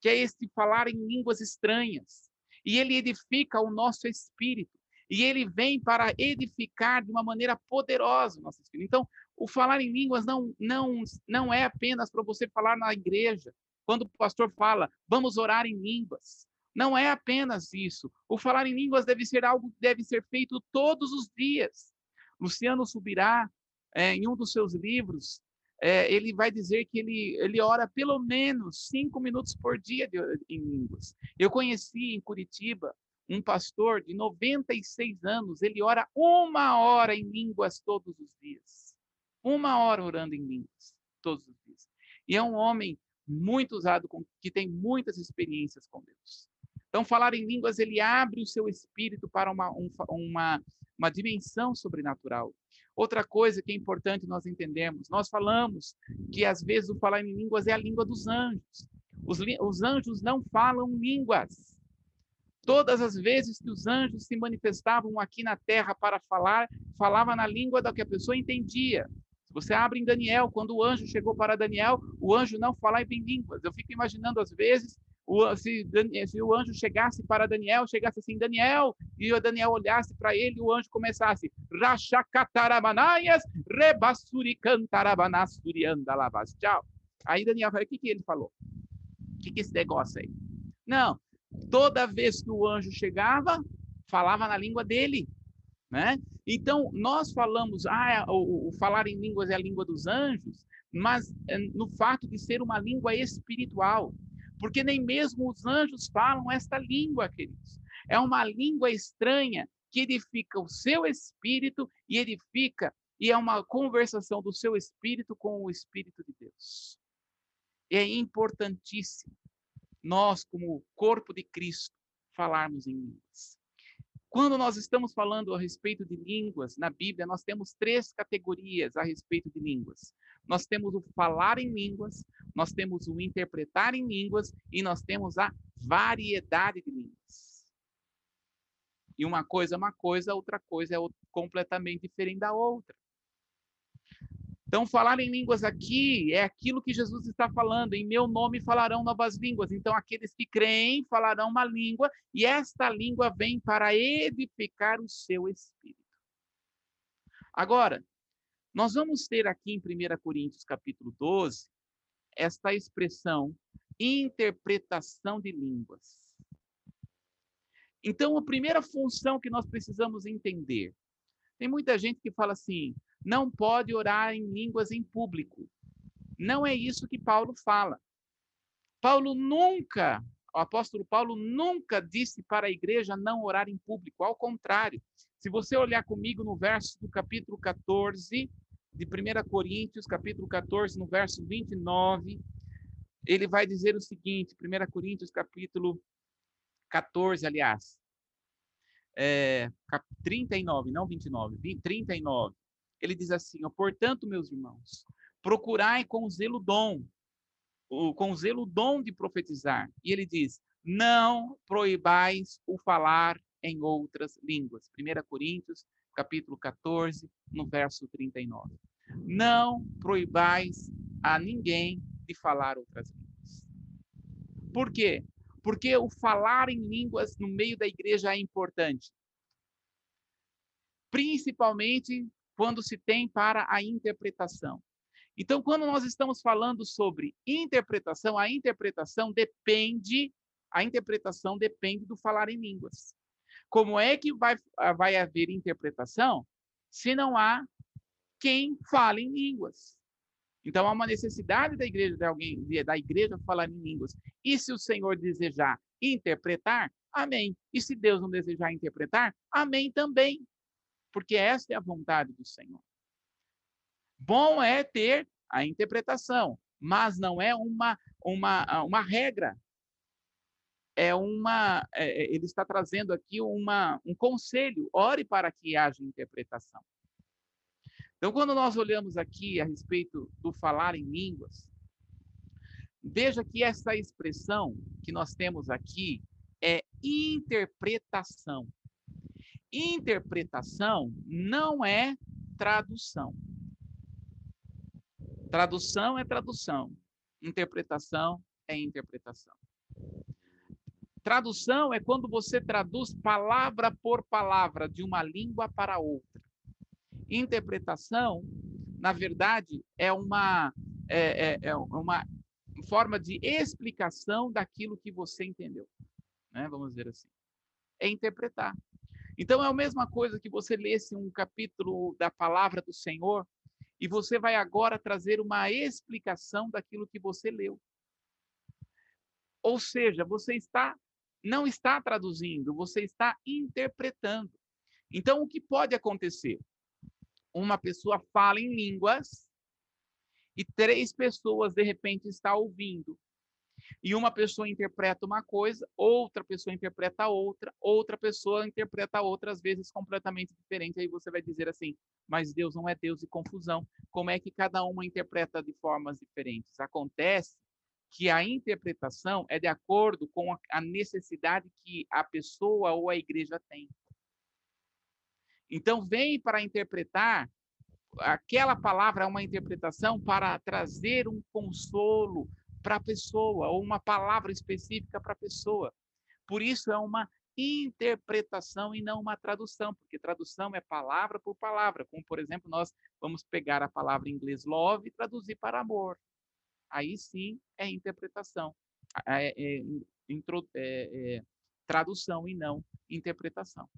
que é este falar em línguas estranhas, e ele edifica o nosso espírito. E ele vem para edificar de uma maneira poderosa nosso espírito. Então, o falar em línguas não, não, não é apenas para você falar na igreja. Quando o pastor fala, vamos orar em línguas. Não é apenas isso. O falar em línguas deve ser algo que deve ser feito todos os dias. Luciano Subirá, é, em um dos seus livros, é, ele vai dizer que ele, ele ora pelo menos cinco minutos por dia de, em línguas. Eu conheci em Curitiba um pastor de 96 anos, ele ora uma hora em línguas todos os dias. Uma hora orando em línguas todos os dias. E é um homem muito usado, que tem muitas experiências com Deus. Então, falar em línguas, ele abre o seu espírito para uma, um, uma, uma dimensão sobrenatural. Outra coisa que é importante nós entendermos, nós falamos que às vezes o falar em línguas é a língua dos anjos. Os, os anjos não falam línguas. Todas as vezes que os anjos se manifestavam aqui na terra para falar, falava na língua da que a pessoa entendia. Se você abre em Daniel, quando o anjo chegou para Daniel, o anjo não falava em línguas. Eu fico imaginando às vezes o, se, se, o anjo chegasse para Daniel, chegasse assim, Daniel, e o Daniel olhasse para ele, o anjo começasse, Rachakatarabanaias, Rebassuricantarabanassuriandalabas. Tchau. Aí Daniel falou, o que, que ele falou? O que, que esse negócio aí? Não, toda vez que o anjo chegava, falava na língua dele. Né? Então, nós falamos, ah, o, o falar em línguas é a língua dos anjos, mas é, no fato de ser uma língua espiritual porque nem mesmo os anjos falam esta língua, queridos. É uma língua estranha que edifica o seu espírito e edifica, e é uma conversação do seu espírito com o Espírito de Deus. É importantíssimo nós, como corpo de Cristo, falarmos em línguas. Quando nós estamos falando a respeito de línguas na Bíblia, nós temos três categorias a respeito de línguas. Nós temos o falar em línguas, nós temos o interpretar em línguas e nós temos a variedade de línguas. E uma coisa é uma coisa, outra coisa é completamente diferente da outra. Então, falar em línguas aqui é aquilo que Jesus está falando. Em meu nome falarão novas línguas. Então, aqueles que creem falarão uma língua, e esta língua vem para edificar o seu espírito. Agora, nós vamos ter aqui em 1 Coríntios capítulo 12 esta expressão interpretação de línguas. Então, a primeira função que nós precisamos entender, tem muita gente que fala assim, não pode orar em línguas em público. Não é isso que Paulo fala. Paulo nunca, o apóstolo Paulo nunca disse para a igreja não orar em público, ao contrário. Se você olhar comigo no verso do capítulo 14, de 1 Coríntios, capítulo 14, no verso 29, ele vai dizer o seguinte, 1 Coríntios, capítulo 14, aliás, é, 39, não 29, 39. Ele diz assim: Portanto, meus irmãos, procurai com zelo dom, com zelo dom de profetizar. E ele diz: Não proibais o falar em outras línguas. 1 Coríntios, capítulo 14, no verso 39. Não proibais a ninguém de falar outras línguas. Por quê? Porque o falar em línguas no meio da igreja é importante. Principalmente quando se tem para a interpretação. Então, quando nós estamos falando sobre interpretação, a interpretação depende, a interpretação depende do falar em línguas. Como é que vai, vai haver interpretação se não há quem fala em línguas? Então há uma necessidade da igreja de alguém da igreja falar em línguas. E se o Senhor desejar interpretar, amém. E se Deus não desejar interpretar, amém também. Porque esta é a vontade do Senhor. Bom é ter a interpretação, mas não é uma uma uma regra é uma, é, é, ele está trazendo aqui uma, um conselho, ore para que haja interpretação. Então, quando nós olhamos aqui a respeito do falar em línguas, veja que essa expressão que nós temos aqui é interpretação. Interpretação não é tradução. Tradução é tradução, interpretação é interpretação. Tradução é quando você traduz palavra por palavra de uma língua para outra. Interpretação, na verdade, é uma, é, é, é uma forma de explicação daquilo que você entendeu. Né? Vamos dizer assim. É interpretar. Então, é a mesma coisa que você lesse um capítulo da palavra do Senhor e você vai agora trazer uma explicação daquilo que você leu. Ou seja, você está não está traduzindo, você está interpretando. Então, o que pode acontecer? Uma pessoa fala em línguas e três pessoas, de repente, estão ouvindo. E uma pessoa interpreta uma coisa, outra pessoa interpreta outra, outra pessoa interpreta outra, às vezes completamente diferente. Aí você vai dizer assim: mas Deus não é Deus de confusão. Como é que cada uma interpreta de formas diferentes? Acontece que a interpretação é de acordo com a necessidade que a pessoa ou a igreja tem. Então, vem para interpretar aquela palavra é uma interpretação para trazer um consolo para a pessoa, ou uma palavra específica para a pessoa. Por isso é uma interpretação e não uma tradução, porque tradução é palavra por palavra, como por exemplo, nós vamos pegar a palavra em inglês love e traduzir para amor aí sim é interpretação, é, é, é, é, tradução e não interpretação.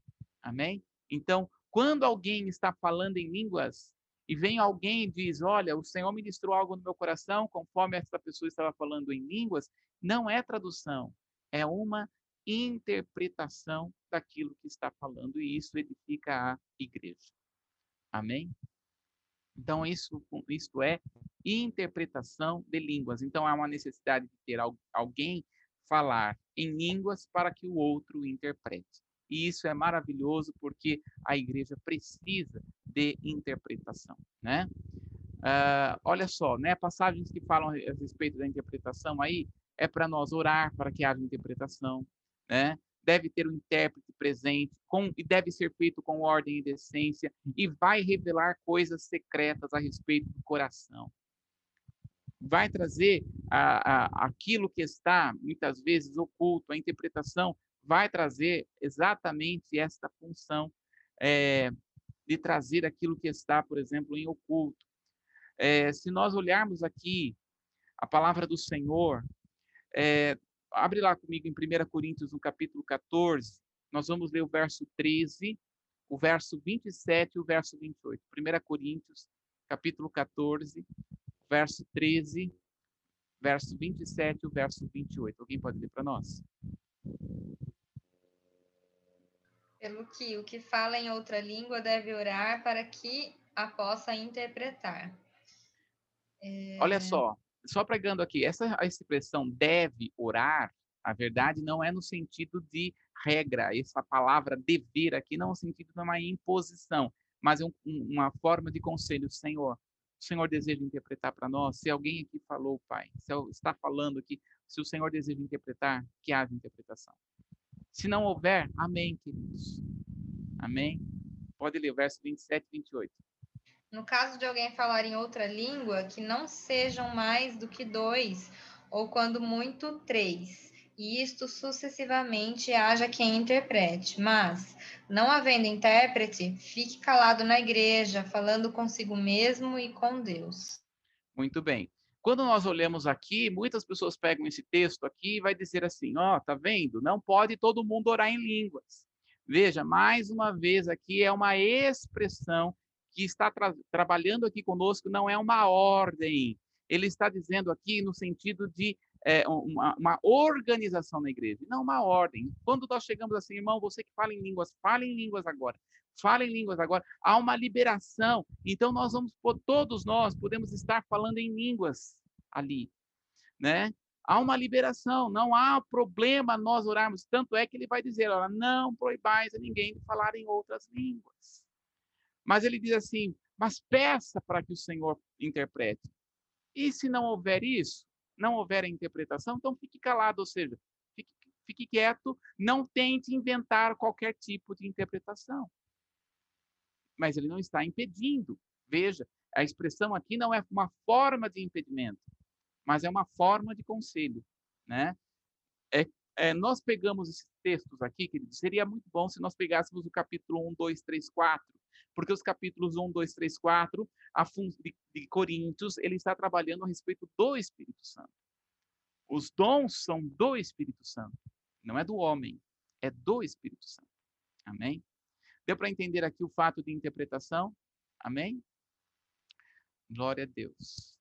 Amém? Então, quando alguém está falando em línguas e vem alguém e diz: Olha, o Senhor ministrou algo no meu coração, conforme essa pessoa estava falando em línguas, não é tradução, é uma interpretação daquilo que está falando, e isso edifica a igreja. Amém? Então, isso, isso é interpretação de línguas. Então, há uma necessidade de ter alguém falar em línguas para que o outro interprete. E isso é maravilhoso porque a igreja precisa de interpretação, né? Uh, olha só, né? Passagens que falam a respeito da interpretação aí é para nós orar para que haja interpretação, né? deve ter um intérprete presente com, e deve ser feito com ordem e decência e vai revelar coisas secretas a respeito do coração. Vai trazer a, a, aquilo que está muitas vezes oculto, a interpretação vai trazer exatamente esta função é, de trazer aquilo que está, por exemplo, em oculto. É, se nós olharmos aqui a palavra do Senhor, é, abre lá comigo em 1 Coríntios, no capítulo 14, nós vamos ler o verso 13, o verso 27 e o verso 28. 1 Coríntios, capítulo 14, verso 13, verso 27 e o verso 28. Alguém pode ler para nós? Pelo que o que fala em outra língua deve orar para que a possa interpretar. É... Olha só, só pregando aqui, essa expressão deve orar, a verdade não é no sentido de regra, essa palavra dever aqui não é no sentido de uma imposição, mas é um, uma forma de conselho. Senhor, o Senhor deseja interpretar para nós? Se alguém aqui falou, Pai, se está falando aqui, se o Senhor deseja interpretar, que haja interpretação. Se não houver, amém, queridos. Amém? Pode ler o verso 27 e 28. No caso de alguém falar em outra língua, que não sejam mais do que dois, ou quando muito, três, e isto sucessivamente haja quem interprete. Mas, não havendo intérprete, fique calado na igreja, falando consigo mesmo e com Deus. Muito bem. Quando nós olhamos aqui, muitas pessoas pegam esse texto aqui e vai dizer assim: ó, oh, tá vendo? Não pode todo mundo orar em línguas. Veja, mais uma vez aqui é uma expressão que está tra trabalhando aqui conosco não é uma ordem. Ele está dizendo aqui no sentido de é, uma, uma, organização na igreja, não uma ordem. Quando nós chegamos assim, irmão, você que fala em línguas, fale em línguas agora. Fale em línguas agora. Há uma liberação. Então nós vamos, todos nós podemos estar falando em línguas ali, né? Há uma liberação, não há problema nós orarmos. Tanto é que ele vai dizer, olha, não proibais a ninguém de falar em outras línguas. Mas ele diz assim: mas peça para que o Senhor interprete. E se não houver isso, não houver a interpretação, então fique calado, ou seja, fique, fique quieto, não tente inventar qualquer tipo de interpretação. Mas ele não está impedindo. Veja, a expressão aqui não é uma forma de impedimento, mas é uma forma de conselho, né? É é, nós pegamos esses textos aqui, queridos, seria muito bom se nós pegássemos o capítulo 1, 2, 3, 4, porque os capítulos 1, 2, 3, 4, a de, de Coríntios, ele está trabalhando a respeito do Espírito Santo. Os dons são do Espírito Santo, não é do homem, é do Espírito Santo. Amém? Deu para entender aqui o fato de interpretação? Amém? Glória a Deus.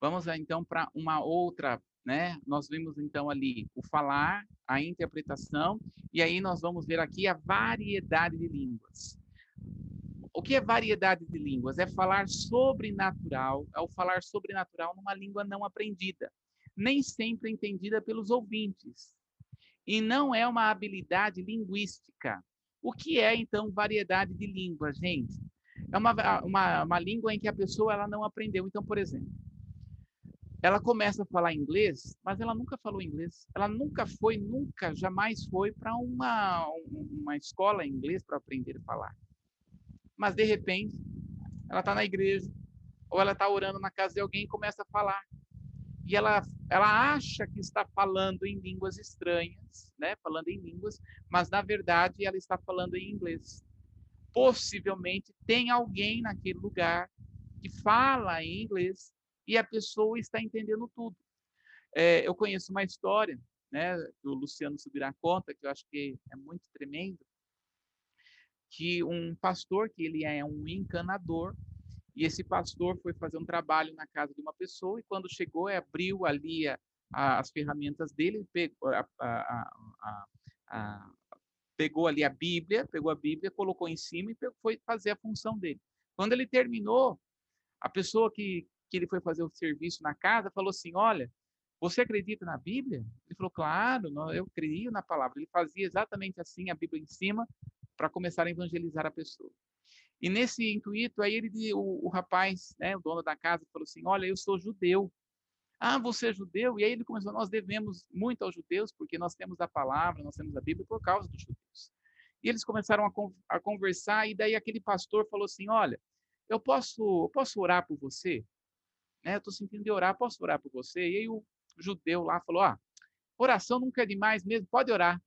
Vamos então para uma outra, né? Nós vimos então ali o falar, a interpretação, e aí nós vamos ver aqui a variedade de línguas. O que é variedade de línguas? É falar sobrenatural, é o falar sobrenatural numa língua não aprendida, nem sempre entendida pelos ouvintes. E não é uma habilidade linguística. O que é, então, variedade de línguas, gente? É uma, uma, uma língua em que a pessoa ela não aprendeu. Então, por exemplo, ela começa a falar inglês, mas ela nunca falou inglês. Ela nunca foi, nunca, jamais foi para uma, uma escola em inglês para aprender a falar. Mas, de repente, ela está na igreja, ou ela está orando na casa de alguém e começa a falar. E ela, ela acha que está falando em línguas estranhas, né? falando em línguas, mas, na verdade, ela está falando em inglês. Possivelmente, tem alguém naquele lugar que fala em inglês e a pessoa está entendendo tudo. É, eu conheço uma história, né, que o Luciano subirá conta, que eu acho que é muito tremendo, que um pastor, que ele é um encanador, e esse pastor foi fazer um trabalho na casa de uma pessoa, e quando chegou, abriu ali a, a, as ferramentas dele, pegou, a, pegou ali a Bíblia, pegou a Bíblia, colocou em cima e foi fazer a função dele. Quando ele terminou, a pessoa que, que ele foi fazer o serviço na casa, falou assim: Olha, você acredita na Bíblia? Ele falou: Claro, eu creio na palavra. Ele fazia exatamente assim, a Bíblia em cima, para começar a evangelizar a pessoa. E nesse intuito, aí ele, o, o rapaz, né, o dono da casa, falou assim: Olha, eu sou judeu. Ah, você é judeu? E aí ele começou: Nós devemos muito aos judeus, porque nós temos a palavra, nós temos a Bíblia por causa dos judeus. E eles começaram a, a conversar, e daí aquele pastor falou assim: Olha, eu posso, eu posso orar por você? né? Eu estou sentindo de orar, posso orar por você? E aí o judeu lá falou: ah, oração nunca é demais mesmo, pode orar.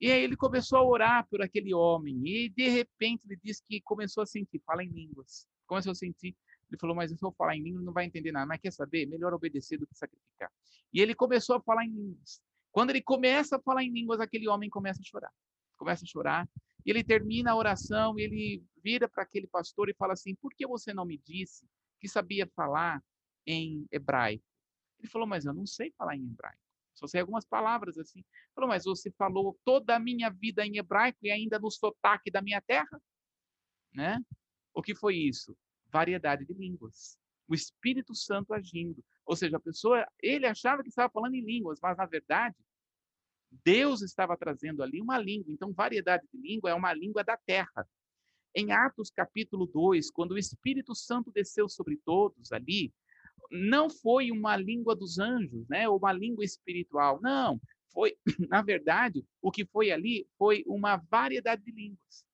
E aí ele começou a orar por aquele homem, e de repente ele disse que começou a sentir, fala em línguas. Começou a sentir, ele falou, mas se eu falar em línguas não vai entender nada, mas quer saber? Melhor obedecer do que sacrificar. E ele começou a falar em línguas. Quando ele começa a falar em línguas, aquele homem começa a chorar. Começa a chorar, e ele termina a oração, ele vira para aquele pastor e fala assim: Por que você não me disse que sabia falar em hebraico. Ele falou, mas eu não sei falar em hebraico. Só sei algumas palavras assim. Falou, mas você falou toda a minha vida em hebraico e ainda no sotaque da minha terra? Né? O que foi isso? Variedade de línguas. O Espírito Santo agindo. Ou seja, a pessoa, ele achava que estava falando em línguas, mas na verdade, Deus estava trazendo ali uma língua. Então, variedade de língua é uma língua da terra. Em Atos capítulo 2, quando o Espírito Santo desceu sobre todos ali, não foi uma língua dos anjos, né, uma língua espiritual. Não, foi, <clears throat> na verdade, o que foi ali foi uma variedade de línguas.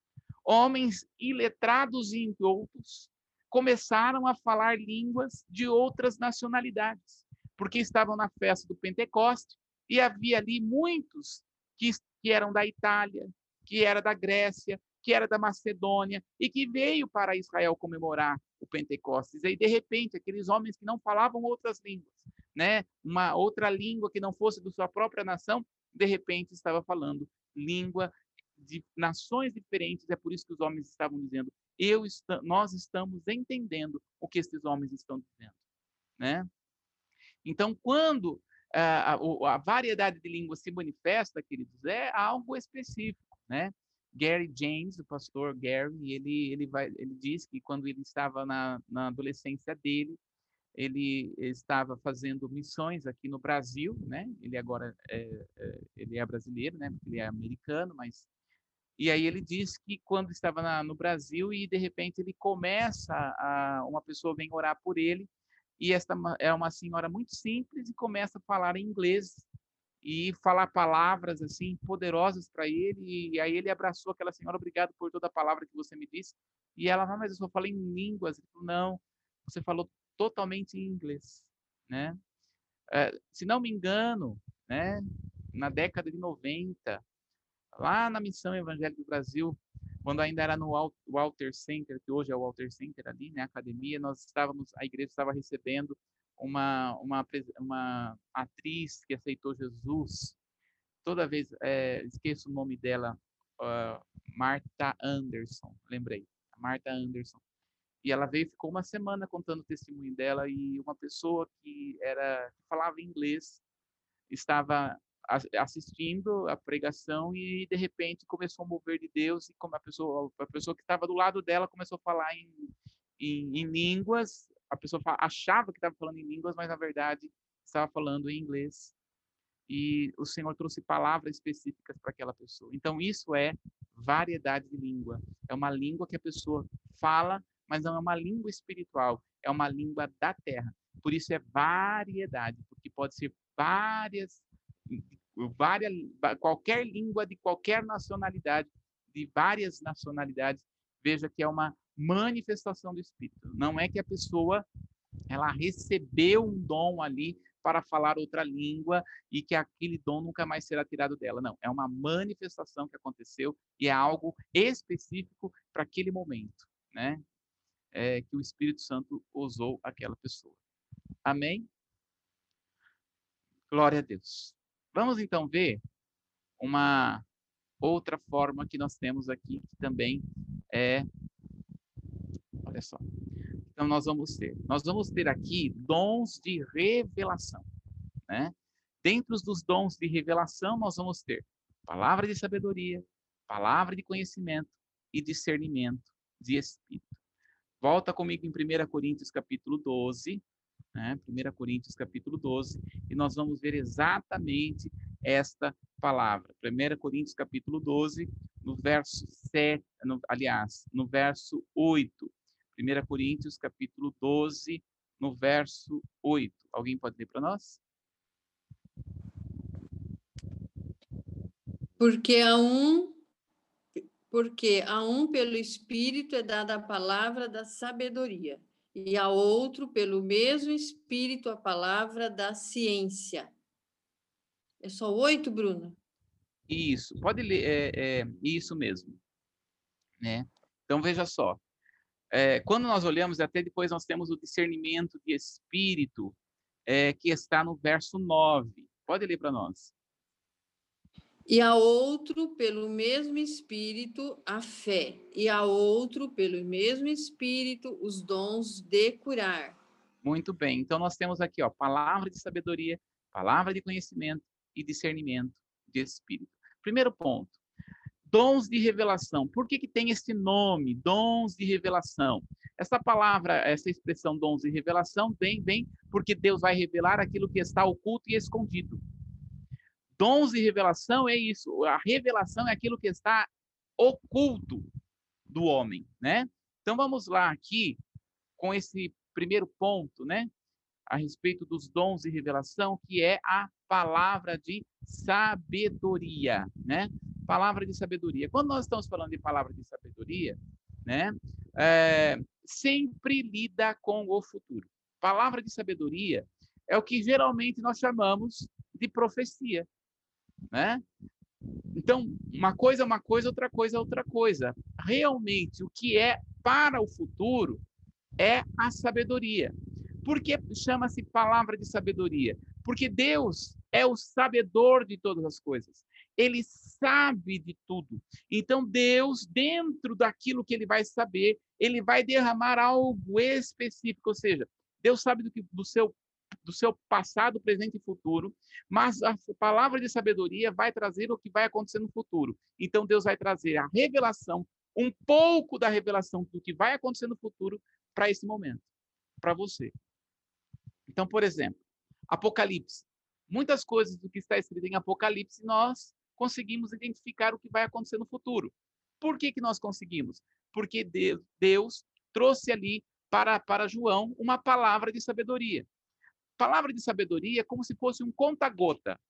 Homens iletrados e outros começaram a falar línguas de outras nacionalidades, porque estavam na festa do Pentecoste e havia ali muitos que, que eram da Itália, que era da Grécia, que era da Macedônia e que veio para Israel comemorar o Pentecostes. E de repente, aqueles homens que não falavam outras línguas, né, uma outra língua que não fosse da sua própria nação, de repente estava falando língua de nações diferentes. É por isso que os homens estavam dizendo: eu nós estamos entendendo o que esses homens estão dizendo, né? Então, quando a, a, a variedade de línguas se manifesta, queridos, é algo específico, né? Gary James, o pastor Gary, ele, ele, vai, ele diz que quando ele estava na, na adolescência dele, ele estava fazendo missões aqui no Brasil, né? Ele agora é, é, ele é brasileiro, né? Ele é americano, mas e aí ele diz que quando estava na, no Brasil e de repente ele começa a uma pessoa vem orar por ele e esta é uma senhora muito simples e começa a falar em inglês e falar palavras assim poderosas para ele. E aí ele abraçou aquela senhora, obrigado por toda a palavra que você me disse. E ela, não, mas eu só falei em línguas. Ele falou, não, você falou totalmente em inglês, né? É, se não me engano, né? na década de 90, lá na Missão Evangélica do Brasil, quando ainda era no Walter Center, que hoje é o Walter Center ali, né, academia, nós estávamos, a igreja estava recebendo uma, uma, uma atriz que aceitou Jesus. Toda vez, é, esqueço o nome dela, uh, Marta Anderson, lembrei, Marta Anderson. E ela veio, ficou uma semana contando o testemunho dela e uma pessoa que era que falava inglês estava assistindo a pregação e de repente começou a mover de Deus e como a pessoa a pessoa que estava do lado dela começou a falar em, em, em línguas a pessoa achava que estava falando em línguas mas na verdade estava falando em inglês. E o Senhor trouxe palavras específicas para aquela pessoa. Então isso é variedade de língua. É uma língua que a pessoa fala mas não é uma língua espiritual é uma língua da terra. Por isso é variedade porque pode ser várias várias, qualquer língua de qualquer nacionalidade, de várias nacionalidades, veja que é uma manifestação do Espírito. Não é que a pessoa ela recebeu um dom ali para falar outra língua e que aquele dom nunca mais será tirado dela. Não, é uma manifestação que aconteceu e é algo específico para aquele momento, né? É, que o Espírito Santo usou aquela pessoa. Amém? Glória a Deus. Vamos então ver uma outra forma que nós temos aqui, que também é. Olha só. Então, nós vamos ter. Nós vamos ter aqui dons de revelação. Né? Dentro dos dons de revelação, nós vamos ter palavra de sabedoria, palavra de conhecimento e discernimento de espírito. Volta comigo em 1 Coríntios capítulo 12, né? 1 Coríntios capítulo 12, e nós vamos ver exatamente esta palavra. 1 Coríntios capítulo 12, no verso 7, no, aliás, no verso 8. 1 Coríntios capítulo 12, no verso 8. Alguém pode ler para nós? Porque a um porque a um pelo espírito é dada a palavra da sabedoria e a outro, pelo mesmo Espírito, a palavra da ciência. É só oito, Bruno? Isso, pode ler, é, é isso mesmo. Né? Então, veja só. É, quando nós olhamos, até depois nós temos o discernimento de espírito, é, que está no verso 9. Pode ler para nós e a outro pelo mesmo Espírito a fé, e a outro pelo mesmo Espírito os dons de curar. Muito bem. Então nós temos aqui, ó, palavra de sabedoria, palavra de conhecimento e discernimento de espírito. Primeiro ponto. Dons de revelação. Por que, que tem esse nome, dons de revelação? Essa palavra, essa expressão dons de revelação vem, vem porque Deus vai revelar aquilo que está oculto e escondido. Dons de revelação é isso. A revelação é aquilo que está oculto do homem, né? Então vamos lá aqui com esse primeiro ponto, né? A respeito dos dons de revelação, que é a palavra de sabedoria, né? Palavra de sabedoria. Quando nós estamos falando de palavra de sabedoria, né? É, sempre lida com o futuro. Palavra de sabedoria é o que geralmente nós chamamos de profecia né? Então, uma coisa é uma coisa, outra coisa é outra coisa. Realmente, o que é para o futuro é a sabedoria. Por que chama-se palavra de sabedoria? Porque Deus é o sabedor de todas as coisas. Ele sabe de tudo. Então, Deus, dentro daquilo que ele vai saber, ele vai derramar algo específico. Ou seja, Deus sabe do, que, do seu do seu passado, presente e futuro, mas a palavra de sabedoria vai trazer o que vai acontecer no futuro. Então Deus vai trazer a revelação, um pouco da revelação do que vai acontecer no futuro para esse momento, para você. Então, por exemplo, Apocalipse. Muitas coisas do que está escrito em Apocalipse nós conseguimos identificar o que vai acontecer no futuro. Por que, que nós conseguimos? Porque Deus, trouxe ali para, para João uma palavra de sabedoria. Palavra de sabedoria é como se fosse um conta-gota.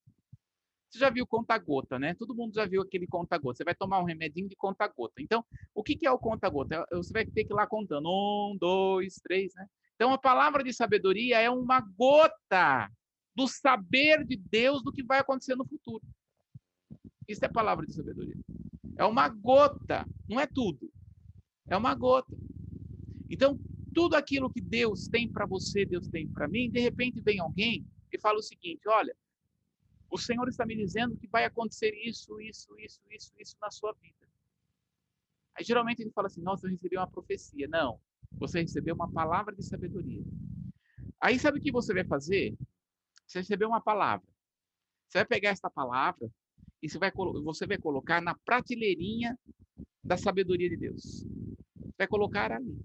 Você já viu conta-gota, né? Todo mundo já viu aquele conta-gota. Você vai tomar um remedinho de conta-gota. Então, o que é o conta-gota? É, você vai ter que ir lá contando. Um, dois, três, né? Então, a palavra de sabedoria é uma gota do saber de Deus do que vai acontecer no futuro. Isso é palavra de sabedoria. É uma gota, não é tudo. É uma gota. Então, tudo aquilo que Deus tem para você, Deus tem para mim, de repente vem alguém e fala o seguinte: olha, o Senhor está me dizendo que vai acontecer isso, isso, isso, isso, isso na sua vida. Aí geralmente a gente fala assim: nossa, eu recebi uma profecia. Não, você recebeu uma palavra de sabedoria. Aí sabe o que você vai fazer? Você recebeu uma palavra. Você vai pegar essa palavra e você vai, você vai colocar na prateleirinha da sabedoria de Deus. Vai colocar ali.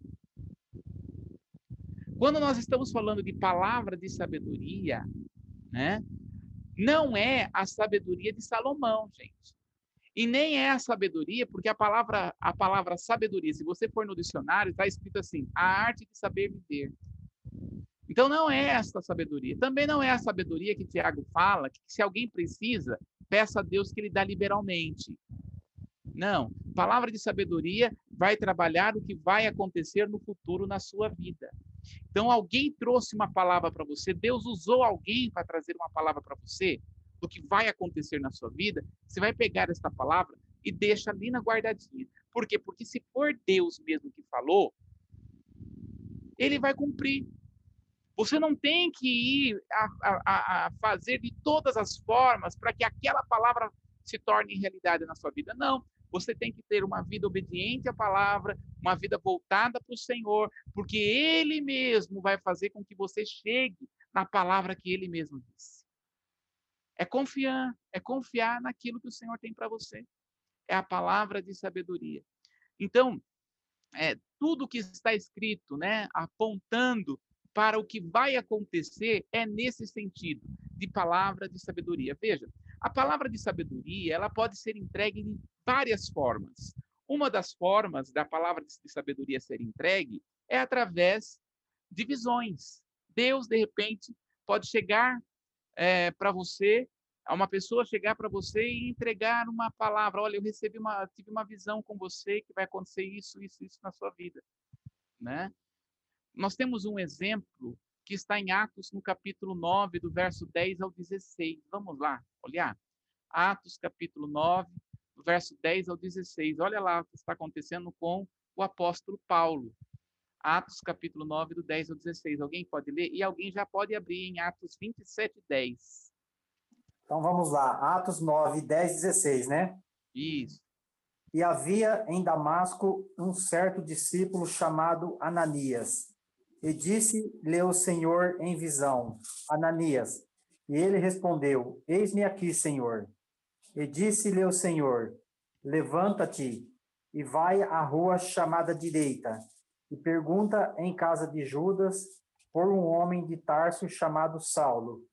Quando nós estamos falando de palavra de sabedoria, né? Não é a sabedoria de Salomão, gente. E nem é a sabedoria, porque a palavra, a palavra sabedoria, se você for no dicionário, está escrito assim: a arte de saber viver. Então não é essa sabedoria. Também não é a sabedoria que Tiago fala, que se alguém precisa, peça a Deus que ele dá liberalmente. Não. Palavra de sabedoria vai trabalhar o que vai acontecer no futuro na sua vida. Então, alguém trouxe uma palavra para você, Deus usou alguém para trazer uma palavra para você, do que vai acontecer na sua vida, você vai pegar essa palavra e deixa ali na guardadinha. Por quê? Porque se for Deus mesmo que falou, ele vai cumprir. Você não tem que ir a, a, a fazer de todas as formas para que aquela palavra se torne realidade na sua vida. Não. Você tem que ter uma vida obediente à palavra, uma vida voltada para o Senhor, porque Ele mesmo vai fazer com que você chegue na palavra que Ele mesmo disse. É confiar, é confiar naquilo que o Senhor tem para você. É a palavra de sabedoria. Então, é, tudo que está escrito, né, apontando para o que vai acontecer é nesse sentido, de palavra de sabedoria. Veja, a palavra de sabedoria, ela pode ser entregue de várias formas. Uma das formas da palavra de sabedoria ser entregue é através de visões. Deus, de repente, pode chegar é, para você, uma pessoa chegar para você e entregar uma palavra. Olha, eu recebi uma, tive uma visão com você que vai acontecer isso, isso, isso na sua vida, né? Nós temos um exemplo que está em Atos, no capítulo 9, do verso 10 ao 16. Vamos lá, olhar. Atos, capítulo 9, do verso 10 ao 16. Olha lá o que está acontecendo com o apóstolo Paulo. Atos, capítulo 9, do 10 ao 16. Alguém pode ler? E alguém já pode abrir em Atos 27, 10. Então vamos lá. Atos 9, 10, 16, né? Isso. E havia em Damasco um certo discípulo chamado Ananias e disse-lhe o Senhor em visão, Ananias. E ele respondeu: Eis-me aqui, Senhor. E disse-lhe o Senhor: Levanta-te e vai à rua chamada direita, e pergunta em casa de Judas por um homem de Tarso chamado Saulo,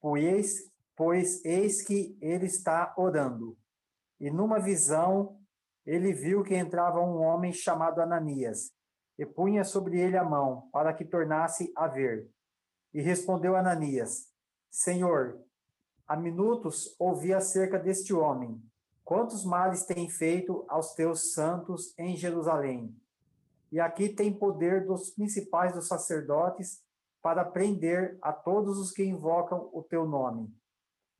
pois, pois eis que ele está orando. E numa visão ele viu que entrava um homem chamado Ananias e punha sobre ele a mão, para que tornasse a ver. E respondeu Ananias: Senhor, há minutos ouvi acerca deste homem. Quantos males tem feito aos teus santos em Jerusalém? E aqui tem poder dos principais dos sacerdotes para prender a todos os que invocam o teu nome.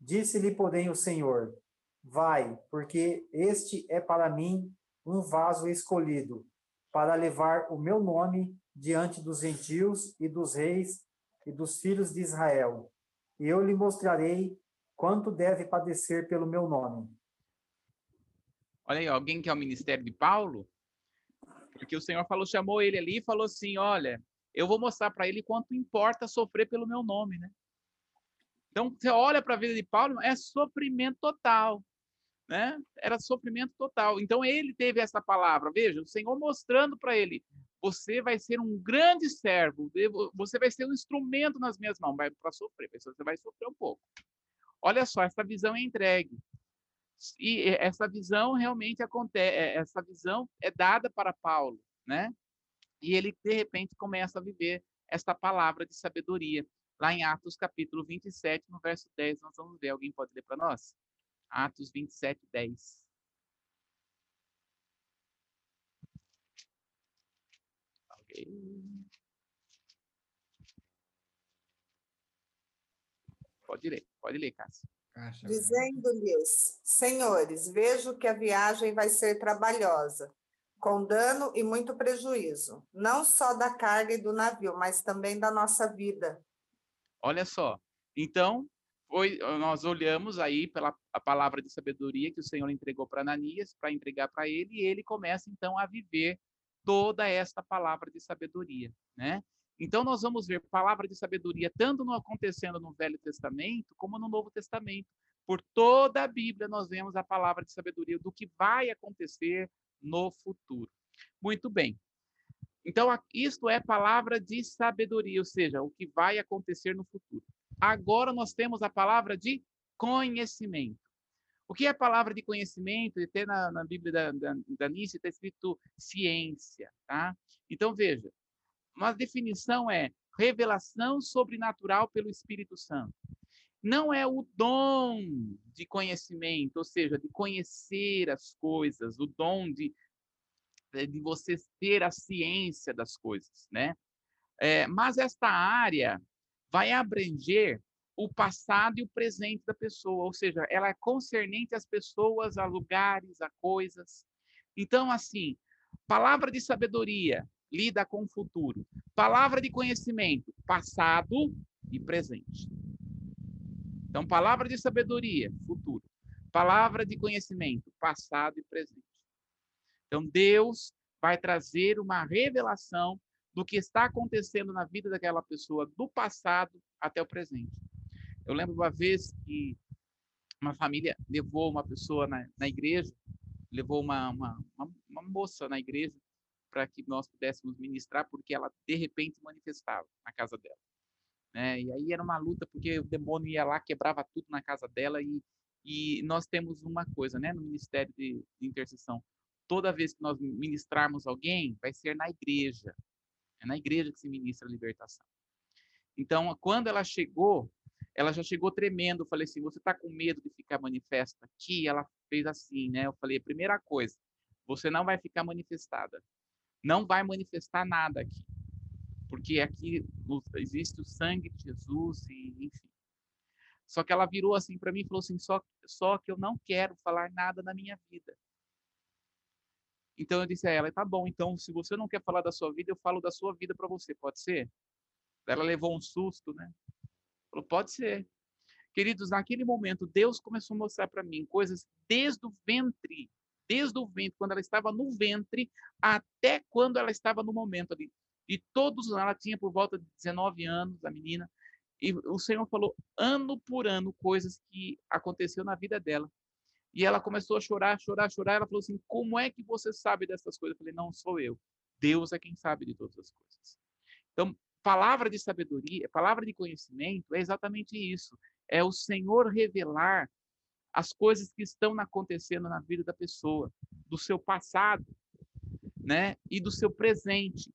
Disse-lhe, porém, o Senhor: Vai, porque este é para mim um vaso escolhido para levar o meu nome diante dos gentios e dos reis e dos filhos de Israel. E eu lhe mostrarei quanto deve padecer pelo meu nome. Olha aí, alguém que é o ministério de Paulo, porque o Senhor falou, chamou ele ali e falou assim: Olha, eu vou mostrar para ele quanto importa sofrer pelo meu nome, né? Então, você olha para a vida de Paulo, é sofrimento total né? Era sofrimento total. Então ele teve essa palavra. Veja, o Senhor mostrando para ele: você vai ser um grande servo, você vai ser um instrumento nas minhas mãos, vai para sofrer, você vai sofrer um pouco. Olha só, essa visão é entregue. E essa visão realmente acontece, é, essa visão é dada para Paulo, né? E ele de repente começa a viver esta palavra de sabedoria. Lá em Atos capítulo 27, no verso 10, nós vamos ver. Alguém pode ler para nós? Atos 27, 10. Pode ler, pode ler, Cássia. Dizendo-lhes, senhores, vejo que a viagem vai ser trabalhosa, com dano e muito prejuízo, não só da carga e do navio, mas também da nossa vida. Olha só, então, foi, nós olhamos aí pela a palavra de sabedoria que o Senhor entregou para Ananias, para entregar para ele, e ele começa então a viver toda esta palavra de sabedoria, né? Então nós vamos ver palavra de sabedoria tanto no acontecendo no Velho Testamento como no Novo Testamento. Por toda a Bíblia nós vemos a palavra de sabedoria do que vai acontecer no futuro. Muito bem. Então isto é palavra de sabedoria, ou seja, o que vai acontecer no futuro. Agora nós temos a palavra de conhecimento. O que é palavra de conhecimento? Até na, na Bíblia da, da, da Nice está escrito ciência, tá? Então veja, uma definição é revelação sobrenatural pelo Espírito Santo. Não é o dom de conhecimento, ou seja, de conhecer as coisas, o dom de, de você ter a ciência das coisas, né? É, mas esta área vai abranger o passado e o presente da pessoa, ou seja, ela é concernente às pessoas, a lugares, a coisas. Então, assim, palavra de sabedoria lida com o futuro. Palavra de conhecimento, passado e presente. Então, palavra de sabedoria, futuro. Palavra de conhecimento, passado e presente. Então, Deus vai trazer uma revelação do que está acontecendo na vida daquela pessoa, do passado até o presente. Eu lembro uma vez que uma família levou uma pessoa na, na igreja, levou uma, uma, uma, uma moça na igreja, para que nós pudéssemos ministrar, porque ela de repente manifestava na casa dela. Né? E aí era uma luta, porque o demônio ia lá, quebrava tudo na casa dela, e, e nós temos uma coisa né, no Ministério de, de Intercessão: toda vez que nós ministrarmos alguém, vai ser na igreja. É na igreja que se ministra a libertação. Então, quando ela chegou, ela já chegou tremendo. Eu falei assim: você está com medo de ficar manifesta aqui? Ela fez assim, né? Eu falei: primeira coisa, você não vai ficar manifestada não vai manifestar nada aqui. Porque aqui existe o sangue de Jesus e enfim. Só que ela virou assim para mim e falou assim: só, só que eu não quero falar nada na minha vida. Então eu disse a ela: tá bom, então se você não quer falar da sua vida, eu falo da sua vida para você, pode ser? Ela levou um susto, né? Falou: pode ser. Queridos, naquele momento, Deus começou a mostrar para mim coisas desde o ventre desde o ventre, quando ela estava no ventre, até quando ela estava no momento ali. E todos, ela tinha por volta de 19 anos, a menina, e o Senhor falou ano por ano coisas que aconteceu na vida dela. E ela começou a chorar, chorar, chorar. Ela falou assim: Como é que você sabe dessas coisas? Eu falei: Não sou eu. Deus é quem sabe de todas as coisas. Então, palavra de sabedoria, palavra de conhecimento é exatamente isso. É o Senhor revelar as coisas que estão acontecendo na vida da pessoa, do seu passado, né, e do seu presente.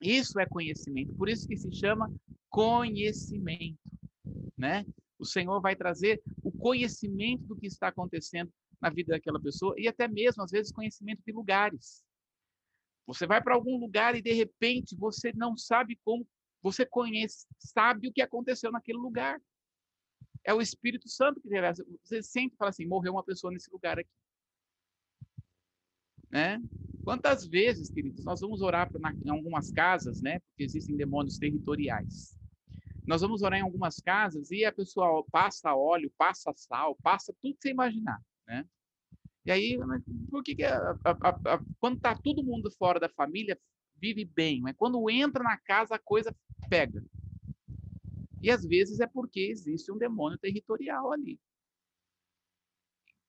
Isso é conhecimento, por isso que se chama conhecimento, né? O Senhor vai trazer o conhecimento do que está acontecendo na vida daquela pessoa e até mesmo às vezes conhecimento de lugares. Você vai para algum lugar e de repente você não sabe como, você conhece, sabe o que aconteceu naquele lugar. É o Espírito Santo que revela. Você sempre fala assim: morreu uma pessoa nesse lugar aqui. Né? Quantas vezes, queridos, nós vamos orar pra, em algumas casas, né? Porque existem demônios territoriais. Nós vamos orar em algumas casas e a pessoa passa óleo, passa sal, passa tudo que você imaginar, né? E aí, por que, que a, a, a, quando está todo mundo fora da família, vive bem, mas quando entra na casa, a coisa pega. E às vezes é porque existe um demônio territorial ali.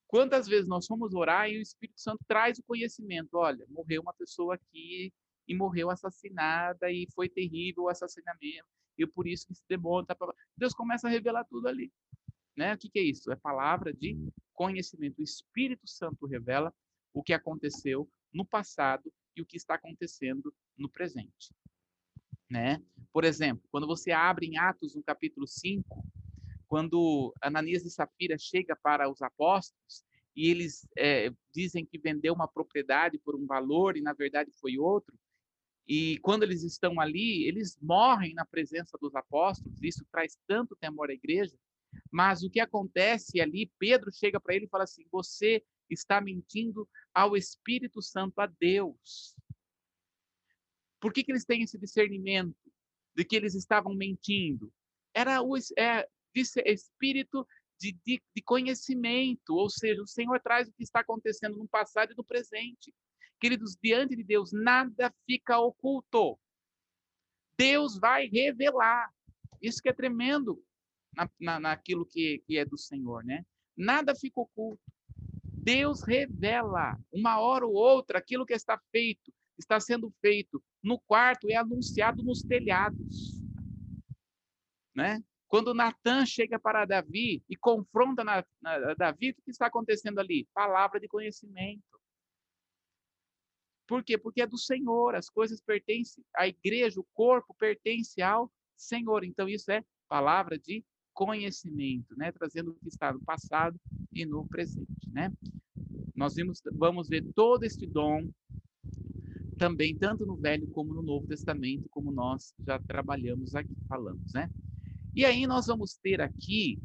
Quantas vezes nós fomos orar e o Espírito Santo traz o conhecimento? Olha, morreu uma pessoa aqui e morreu assassinada e foi terrível o assassinamento. E por isso que demônio está para Deus começa a revelar tudo ali. Né? O que, que é isso? É palavra de conhecimento. O Espírito Santo revela o que aconteceu no passado e o que está acontecendo no presente. Né? Por exemplo, quando você abre em Atos, no capítulo 5, quando Ananias e Safira chega para os apóstolos e eles é, dizem que vendeu uma propriedade por um valor e na verdade foi outro, E quando eles estão ali, eles morrem na presença dos apóstolos. Isso traz tanto temor à igreja. Mas o que acontece ali, Pedro chega para ele e fala assim: Você está mentindo ao Espírito Santo, a Deus. Por que, que eles têm esse discernimento de que eles estavam mentindo? Era o é, espírito de, de, de conhecimento, ou seja, o Senhor traz o que está acontecendo no passado e no presente. Queridos, diante de Deus, nada fica oculto. Deus vai revelar. Isso que é tremendo na, na, naquilo que, que é do Senhor, né? Nada fica oculto. Deus revela, uma hora ou outra, aquilo que está feito, está sendo feito no quarto, é anunciado nos telhados. Né? Quando Natan chega para Davi e confronta na, na, Davi, o que está acontecendo ali? Palavra de conhecimento. Por quê? Porque é do Senhor, as coisas pertencem à igreja, o corpo pertence ao Senhor. Então, isso é palavra de conhecimento, né? Trazendo o que está no passado e no presente, né? Nós vimos, vamos ver todo este dom também, tanto no Velho como no Novo Testamento, como nós já trabalhamos aqui, falamos, né? E aí nós vamos ter aqui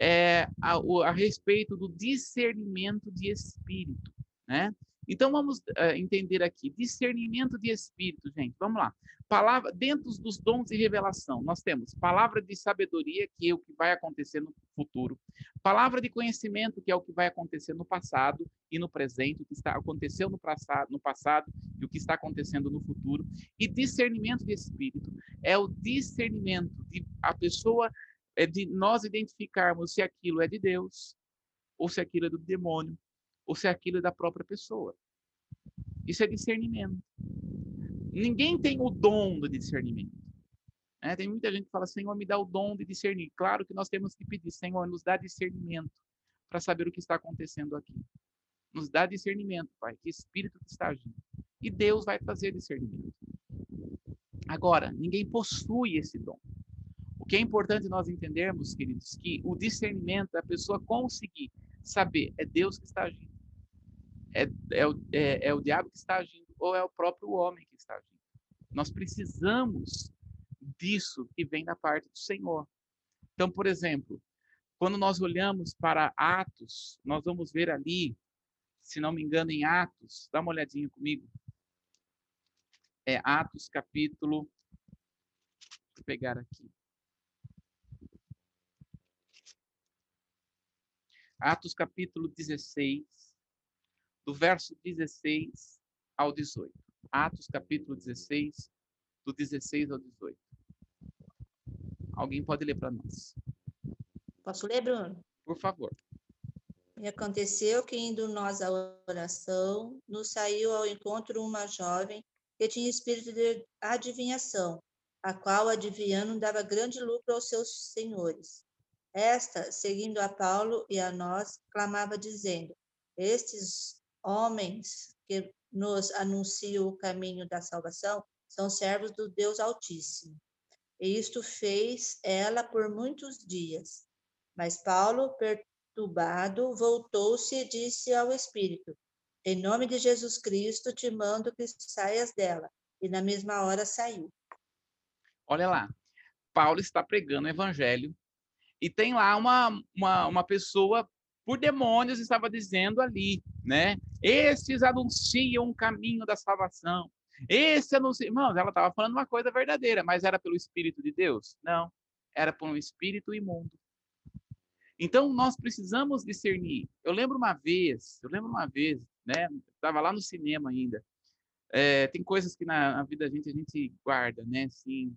é, a, a respeito do discernimento de espírito, né? Então vamos uh, entender aqui discernimento de espírito, gente. Vamos lá. Palavra dentro dos dons de revelação, nós temos palavra de sabedoria, que é o que vai acontecer no futuro. Palavra de conhecimento, que é o que vai acontecer no passado e no presente, o que está aconteceu no passado, no passado e o que está acontecendo no futuro. E discernimento de espírito é o discernimento de a pessoa é de nós identificarmos se aquilo é de Deus ou se aquilo é do demônio ou se aquilo é da própria pessoa. Isso é discernimento. Ninguém tem o dom do discernimento. É, tem muita gente que fala, Senhor, me dá o dom de discernir. Claro que nós temos que pedir, Senhor, nos dá discernimento para saber o que está acontecendo aqui. Nos dá discernimento, Pai, que espírito está agindo. E Deus vai trazer discernimento. Agora, ninguém possui esse dom. O que é importante nós entendermos, queridos, que o discernimento é a pessoa conseguir saber, é Deus que está agindo é, é, o, é, é o diabo que está agindo ou é o próprio homem que está agindo. Nós precisamos disso que vem da parte do Senhor. Então, por exemplo, quando nós olhamos para Atos, nós vamos ver ali, se não me engano, em Atos, dá uma olhadinha comigo. É Atos capítulo. Vou pegar aqui. Atos capítulo 16 do verso 16 ao 18. Atos capítulo 16, do 16 ao 18. Alguém pode ler para nós? Posso ler, Bruno? Por favor. E aconteceu que, indo nós à oração, nos saiu ao encontro uma jovem que tinha espírito de adivinhação, a qual, adivinhando, dava grande lucro aos seus senhores. Esta, seguindo a Paulo e a nós, clamava, dizendo: Estes homens que nos anunciam o caminho da salvação são servos do Deus Altíssimo. E isto fez ela por muitos dias. Mas Paulo, perturbado, voltou-se e disse ao Espírito: Em nome de Jesus Cristo, te mando que saias dela. E na mesma hora saiu. Olha lá, Paulo está pregando o evangelho e tem lá uma, uma, uma pessoa por demônios estava dizendo ali, né? Estes anunciam o caminho da salvação. Esse anuncia, irmãos, ela estava falando uma coisa verdadeira, mas era pelo Espírito de Deus? Não, era por um espírito imundo. Então nós precisamos discernir. Eu lembro uma vez, eu lembro uma vez, né? Estava lá no cinema ainda. É, tem coisas que na, na, vida da gente a gente guarda, né? Assim,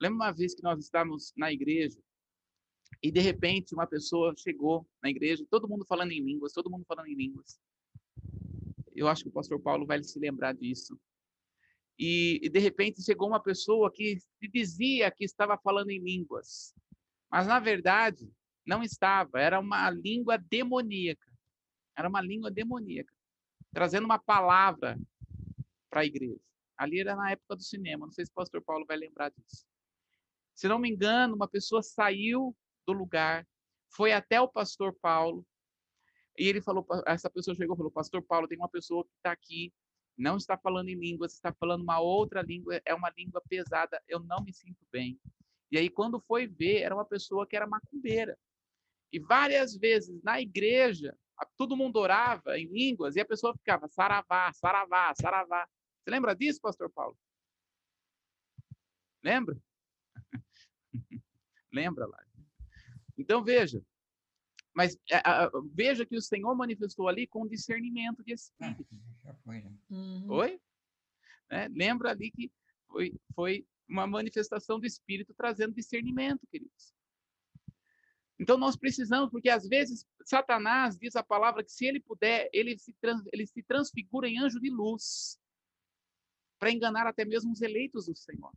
lembro uma vez que nós estávamos na igreja e de repente uma pessoa chegou na igreja, todo mundo falando em línguas, todo mundo falando em línguas. Eu acho que o pastor Paulo vai se lembrar disso. E, e de repente chegou uma pessoa que dizia que estava falando em línguas, mas na verdade não estava, era uma língua demoníaca. Era uma língua demoníaca, trazendo uma palavra para a igreja. Ali era na época do cinema, não sei se o pastor Paulo vai lembrar disso. Se não me engano, uma pessoa saiu do lugar, foi até o pastor Paulo, e ele falou, essa pessoa chegou e falou, pastor Paulo, tem uma pessoa que está aqui não está falando em línguas, está falando uma outra língua, é uma língua pesada, eu não me sinto bem. E aí, quando foi ver, era uma pessoa que era macumbeira. E várias vezes na igreja, todo mundo orava em línguas e a pessoa ficava saravá, saravá, saravá. Você lembra disso, pastor Paulo? Lembra? <laughs> lembra lá. Então, veja, mas é, veja que o Senhor manifestou ali com discernimento de espírito. Ah, foi, né? Uhum. Oi? É, lembra ali que foi, foi uma manifestação do Espírito trazendo discernimento, queridos. Então nós precisamos, porque às vezes Satanás diz a palavra que se ele puder, ele se, trans, ele se transfigura em anjo de luz para enganar até mesmo os eleitos do Senhor.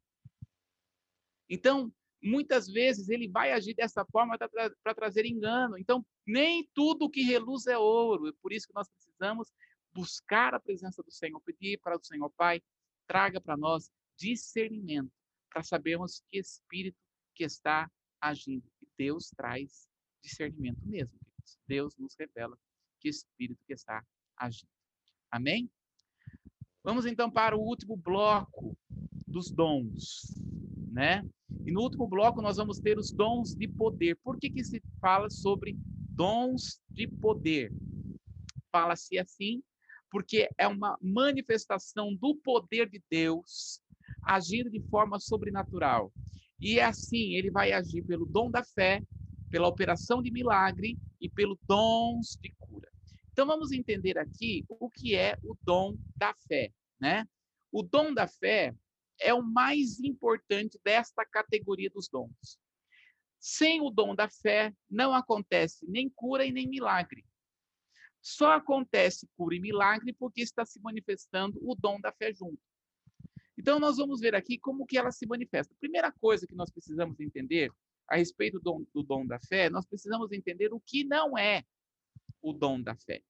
Então, muitas vezes ele vai agir dessa forma para trazer engano. Então, nem tudo que reluz é ouro. É por isso que nós precisamos buscar a presença do Senhor, pedir para o Senhor Pai, traga para nós discernimento, para sabermos que espírito que está agindo. E Deus traz discernimento mesmo. Deus nos revela que espírito que está agindo. Amém? Vamos então para o último bloco dos dons, né? E no último bloco nós vamos ter os dons de poder. Por que, que se fala sobre dons de poder? Fala-se assim porque é uma manifestação do poder de Deus agindo de forma sobrenatural. E é assim, ele vai agir pelo dom da fé, pela operação de milagre e pelo dons de cura. Então vamos entender aqui o que é o dom da fé, né? O dom da fé é o mais importante desta categoria dos dons. Sem o dom da fé, não acontece nem cura e nem milagre. Só acontece cura e milagre porque está se manifestando o dom da fé junto. Então, nós vamos ver aqui como que ela se manifesta. Primeira coisa que nós precisamos entender a respeito do dom, do dom da fé, nós precisamos entender o que não é o dom da fé.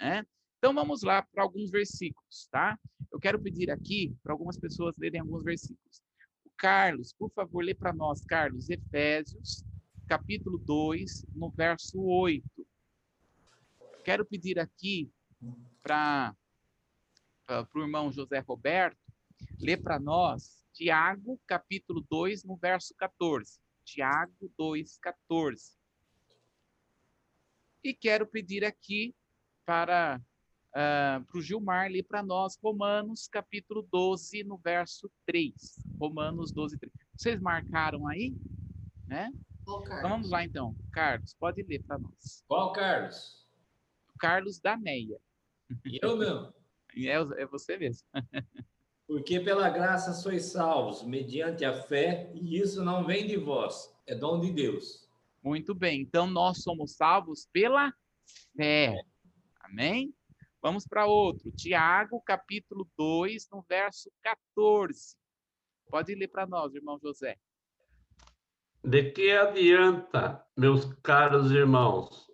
Né? Então vamos lá para alguns versículos, tá? Eu quero pedir aqui para algumas pessoas lerem alguns versículos. O Carlos, por favor, lê para nós, Carlos, Efésios, capítulo 2, no verso 8. Quero pedir aqui para o irmão José Roberto ler para nós Tiago, capítulo 2, no verso 14. Tiago 2, 14. E quero pedir aqui para uh, ah, para o Gilmar ler para nós Romanos capítulo 12, no verso 3. Romanos 12, 3. Vocês marcaram aí? Né? Então, vamos lá então. Carlos, pode ler para nós. Qual Carlos? Carlos da Meia. Eu não. <laughs> É, é você mesmo. <laughs> Porque pela graça sois salvos, mediante a fé, e isso não vem de vós, é dom de Deus. Muito bem, então nós somos salvos pela fé. Amém? Vamos para outro. Tiago, capítulo 2, no verso 14. Pode ler para nós, irmão José. De que adianta, meus caros irmãos,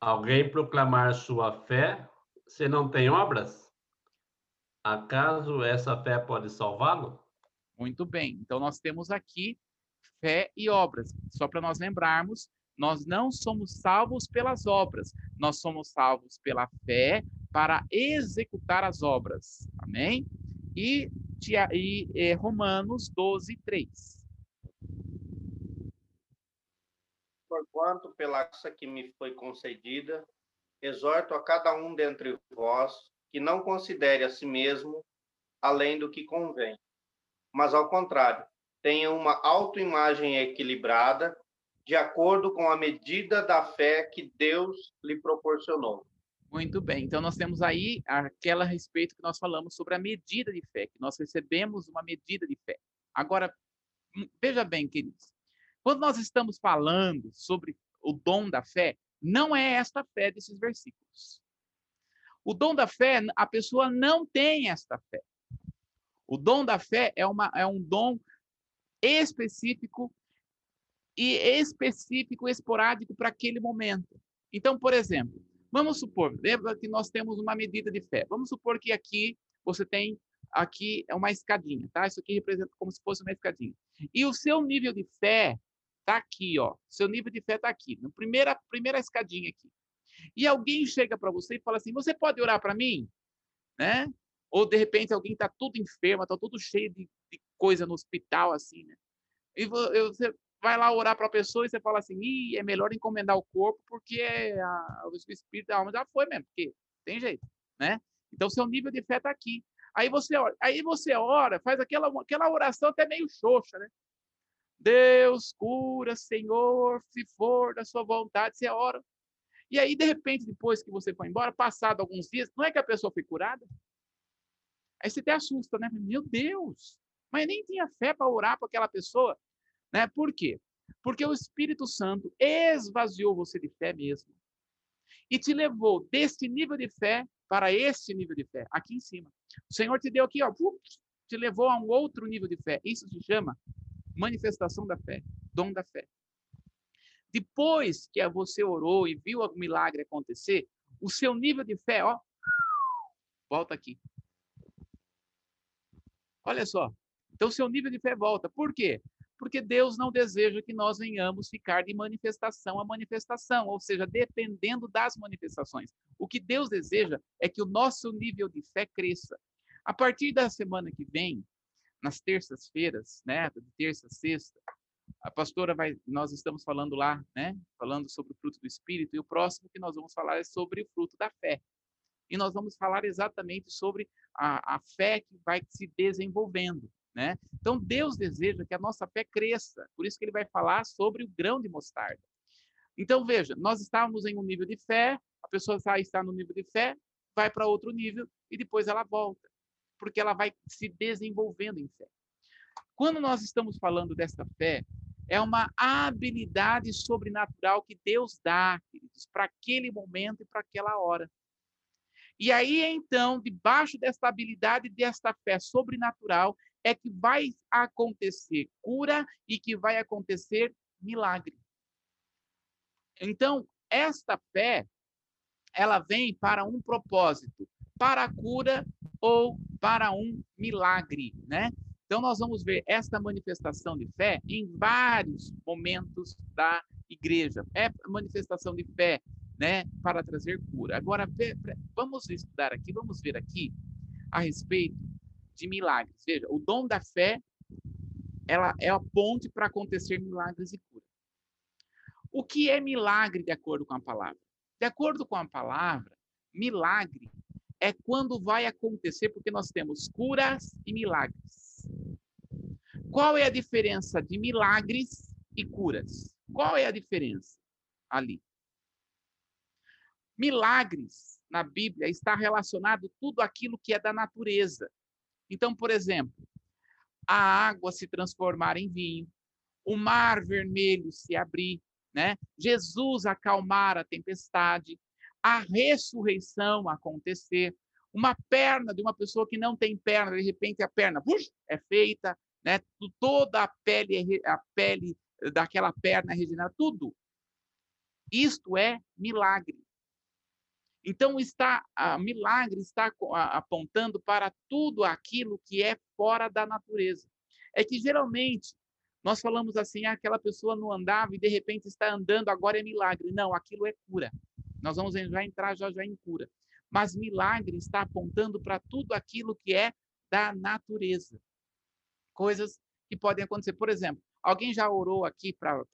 alguém proclamar sua fé se não tem obras? Acaso essa fé pode salvá-lo? Muito bem. Então nós temos aqui fé e obras. Só para nós lembrarmos, nós não somos salvos pelas obras, nós somos salvos pela fé para executar as obras. Amém? E, e, e Romanos 12, 3. Porquanto, pela graça que me foi concedida, exorto a cada um dentre vós que não considere a si mesmo além do que convém, mas, ao contrário, tenha uma autoimagem equilibrada, de acordo com a medida da fé que Deus lhe proporcionou. Muito bem. Então, nós temos aí aquela respeito que nós falamos sobre a medida de fé, que nós recebemos uma medida de fé. Agora, hum, veja bem, queridos, quando nós estamos falando sobre o dom da fé, não é esta fé desses versículos. O dom da fé, a pessoa não tem esta fé. O dom da fé é, uma, é um dom específico e específico, esporádico para aquele momento. Então, por exemplo, Vamos supor, lembra que nós temos uma medida de fé. Vamos supor que aqui você tem aqui é uma escadinha, tá? Isso aqui representa como se fosse uma escadinha. E o seu nível de fé tá aqui, ó. Seu nível de fé tá aqui, na primeira primeira escadinha aqui. E alguém chega para você e fala assim: "Você pode orar para mim?" Né? Ou de repente alguém está tudo enfermo, está tudo cheio de, de, coisa no hospital, assim, né? E você vai lá orar para a pessoa e você fala assim, Ih, é melhor encomendar o corpo porque a, o espírito da alma já foi mesmo, porque tem jeito, né? Então seu nível de fé está aqui. Aí você ora, aí você ora, faz aquela, aquela oração até meio xoxa, né? Deus cura, Senhor, se for da sua vontade, você ora. E aí, de repente, depois que você foi embora, passado alguns dias, não é que a pessoa foi curada? Aí você até assusta, né? Meu Deus! Mas nem tinha fé para orar para aquela pessoa. Né? Por quê? Porque o Espírito Santo esvaziou você de fé mesmo. E te levou deste nível de fé para este nível de fé, aqui em cima. O Senhor te deu aqui, ó, te levou a um outro nível de fé. Isso se chama manifestação da fé, dom da fé. Depois que você orou e viu o milagre acontecer, o seu nível de fé, ó, volta aqui. Olha só. Então, seu nível de fé volta. Por quê? Porque Deus não deseja que nós venhamos ficar de manifestação a manifestação, ou seja, dependendo das manifestações. O que Deus deseja é que o nosso nível de fé cresça. A partir da semana que vem, nas terças-feiras, né, de terça a sexta, a pastora vai, nós estamos falando lá, né, falando sobre o fruto do Espírito, e o próximo que nós vamos falar é sobre o fruto da fé. E nós vamos falar exatamente sobre a, a fé que vai se desenvolvendo, né? Então, Deus deseja que a nossa fé cresça, por isso que ele vai falar sobre o grão de mostarda. Então, veja, nós estávamos em um nível de fé, a pessoa está no nível de fé, vai para outro nível e depois ela volta, porque ela vai se desenvolvendo em fé. Quando nós estamos falando desta fé, é uma habilidade sobrenatural que Deus dá, queridos, para aquele momento e para aquela hora. E aí, então, debaixo desta habilidade, desta fé sobrenatural, é que vai acontecer cura e que vai acontecer milagre. Então, esta fé, ela vem para um propósito, para a cura ou para um milagre, né? Então, nós vamos ver esta manifestação de fé em vários momentos da igreja. É manifestação de fé, né, para trazer cura. Agora, vamos estudar aqui, vamos ver aqui a respeito de milagres. Veja, o dom da fé, ela é a ponte para acontecer milagres e cura. O que é milagre de acordo com a palavra? De acordo com a palavra, milagre é quando vai acontecer, porque nós temos curas e milagres. Qual é a diferença de milagres e curas? Qual é a diferença ali? Milagres na Bíblia está relacionado tudo aquilo que é da natureza. Então, por exemplo, a água se transformar em vinho, o mar vermelho se abrir, né? Jesus acalmar a tempestade, a ressurreição acontecer, uma perna de uma pessoa que não tem perna, de repente a perna puxa, é feita, né? Toda a pele, a pele daquela perna é regenerada, tudo. Isto é milagre. Então, está a milagre está apontando para tudo aquilo que é fora da natureza. É que geralmente nós falamos assim, ah, aquela pessoa não andava e de repente está andando, agora é milagre. Não, aquilo é cura. Nós vamos já entrar já já em cura. Mas milagre está apontando para tudo aquilo que é da natureza. Coisas que podem acontecer. Por exemplo, alguém já orou aqui para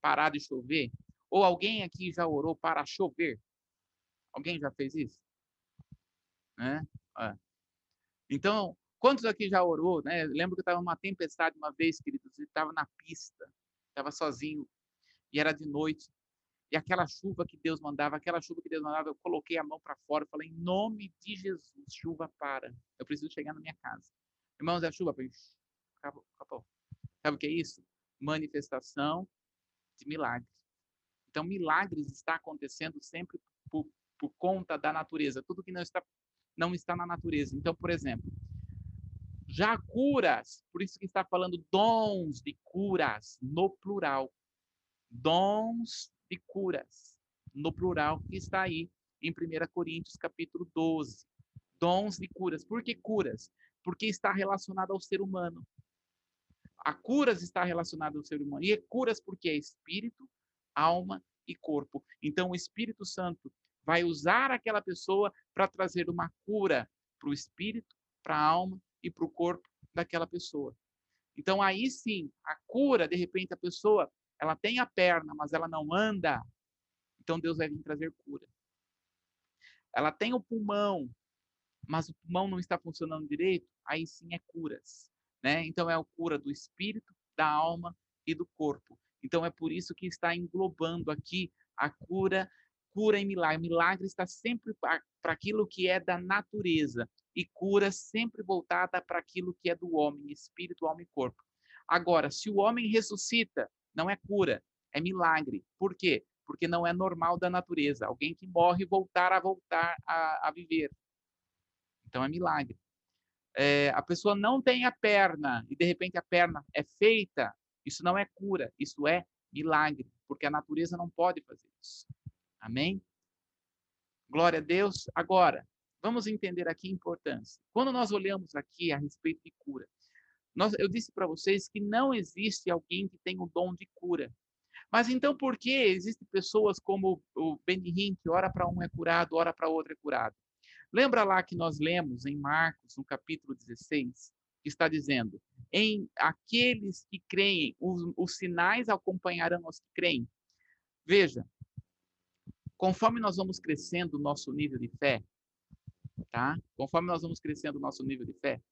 parar de chover? Ou alguém aqui já orou para chover? Alguém já fez isso? Né? É. Então, quantos aqui já orou? Né? lembro que estava uma tempestade uma vez, queridos, e estava na pista, estava sozinho, e era de noite. E aquela chuva que Deus mandava, aquela chuva que Deus mandava, eu coloquei a mão para fora e falei, em nome de Jesus, chuva para. Eu preciso chegar na minha casa. Irmãos, a chuva, acabou, acabou. Sabe o que é isso? Manifestação de milagres. Então, milagres está acontecendo sempre por, por conta da natureza, tudo que não está, não está na natureza. Então, por exemplo, já curas, por isso que está falando dons de curas no plural. Dons de curas no plural que está aí em 1 Coríntios capítulo 12. Dons de curas. Por que curas? Porque está relacionado ao ser humano. A curas está relacionada ao ser humano. E é curas porque é espírito, alma e corpo. Então, o Espírito Santo vai usar aquela pessoa para trazer uma cura para o espírito, para a alma e para o corpo daquela pessoa. Então aí sim, a cura, de repente a pessoa, ela tem a perna, mas ela não anda. Então Deus vai vir trazer cura. Ela tem o pulmão, mas o pulmão não está funcionando direito, aí sim é curas, né? Então é a cura do espírito, da alma e do corpo. Então é por isso que está englobando aqui a cura, cura e milagre. Milagre está sempre para aquilo que é da natureza e cura sempre voltada para aquilo que é do homem, espírito, alma e corpo. Agora, se o homem ressuscita, não é cura, é milagre. Por quê? Porque não é normal da natureza. Alguém que morre voltar a voltar a, a viver. Então é milagre. É, a pessoa não tem a perna e de repente a perna é feita, isso não é cura, isso é milagre, porque a natureza não pode fazer isso. Amém? Glória a Deus. Agora, vamos entender aqui a importância. Quando nós olhamos aqui a respeito de cura, nós, eu disse para vocês que não existe alguém que tenha o dom de cura. Mas então por que existem pessoas como o Benihim, que ora para um é curado, ora para outro é curado? Lembra lá que nós lemos em Marcos, no capítulo 16, que está dizendo: em aqueles que creem, os, os sinais acompanharão os que creem. Veja, conforme nós vamos crescendo o nosso nível de fé, tá? Conforme nós vamos crescendo o nosso nível de fé,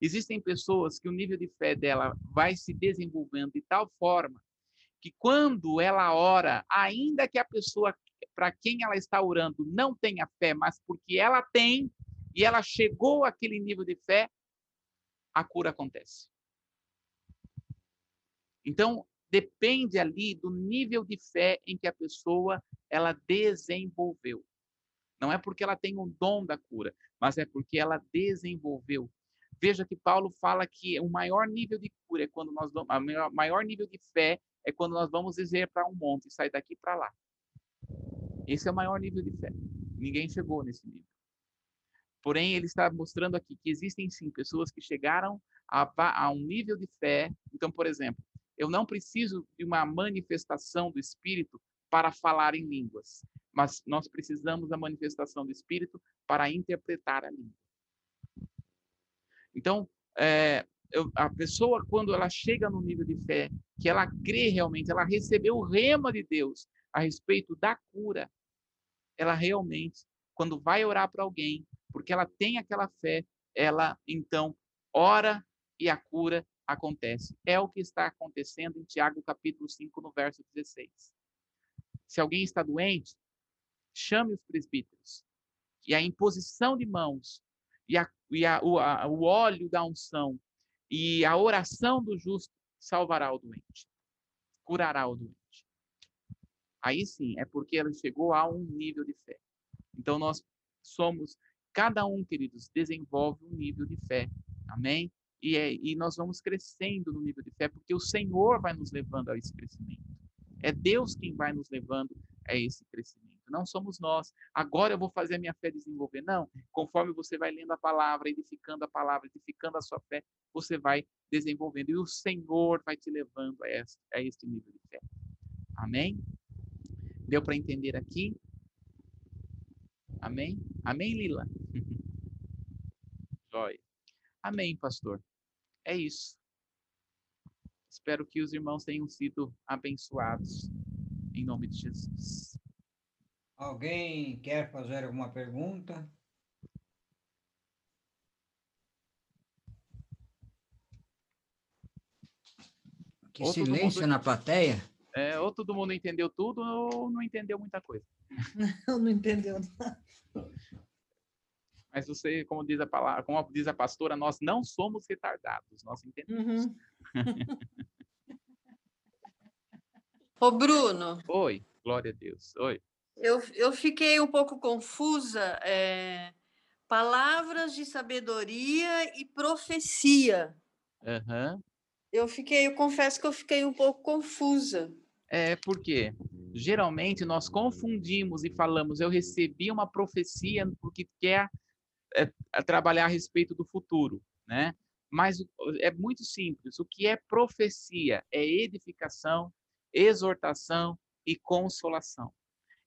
existem pessoas que o nível de fé dela vai se desenvolvendo de tal forma que quando ela ora, ainda que a pessoa para quem ela está orando não tenha fé, mas porque ela tem e ela chegou àquele nível de fé, a cura acontece. Então, depende ali do nível de fé em que a pessoa ela desenvolveu. Não é porque ela tem um dom da cura, mas é porque ela desenvolveu. Veja que Paulo fala que o maior nível de cura é quando nós o maior nível de fé é quando nós vamos dizer para um monte sair daqui para lá. Esse é o maior nível de fé. Ninguém chegou nesse nível. Porém, ele está mostrando aqui que existem sim pessoas que chegaram a, a um nível de fé. Então, por exemplo, eu não preciso de uma manifestação do Espírito para falar em línguas, mas nós precisamos da manifestação do Espírito para interpretar a língua. Então, é, eu, a pessoa, quando ela chega no nível de fé, que ela crê realmente, ela recebeu o rema de Deus a respeito da cura, ela realmente, quando vai orar para alguém, porque ela tem aquela fé, ela então ora e a cura acontece. É o que está acontecendo em Tiago capítulo 5, no verso 16. Se alguém está doente, chame os presbíteros. E a imposição de mãos, e, a, e a, o, a, o óleo da unção, e a oração do justo salvará o doente, curará o doente. Aí sim, é porque ele chegou a um nível de fé. Então nós somos, cada um, queridos, desenvolve um nível de fé. Amém? E, é, e nós vamos crescendo no nível de fé, porque o Senhor vai nos levando a esse crescimento. É Deus quem vai nos levando a esse crescimento. Não somos nós. Agora eu vou fazer a minha fé desenvolver. Não. Conforme você vai lendo a palavra, edificando a palavra, edificando a sua fé, você vai desenvolvendo. E o Senhor vai te levando a esse, a nível de fé. Amém? Deu para entender aqui? Amém? Amém, Lila? <laughs> Joia. Amém, pastor. É isso. Espero que os irmãos tenham sido abençoados. Em nome de Jesus. Alguém quer fazer alguma pergunta? Que ou silêncio mundo, na plateia. É, ou todo mundo entendeu tudo ou não entendeu muita coisa. Não, <laughs> não entendeu nada. Mas você, como diz a palavra, como diz a pastora, nós não somos retardados, nós entendemos. Uhum. <laughs> Ô, Bruno. Oi, glória a Deus. Oi. Eu, eu fiquei um pouco confusa. É, palavras de sabedoria e profecia. Uhum. Eu fiquei, eu confesso que eu fiquei um pouco confusa. É porque geralmente nós confundimos e falamos, eu recebi uma profecia porque quer é, trabalhar a respeito do futuro, né? Mas é muito simples. O que é profecia? É edificação, exortação e consolação.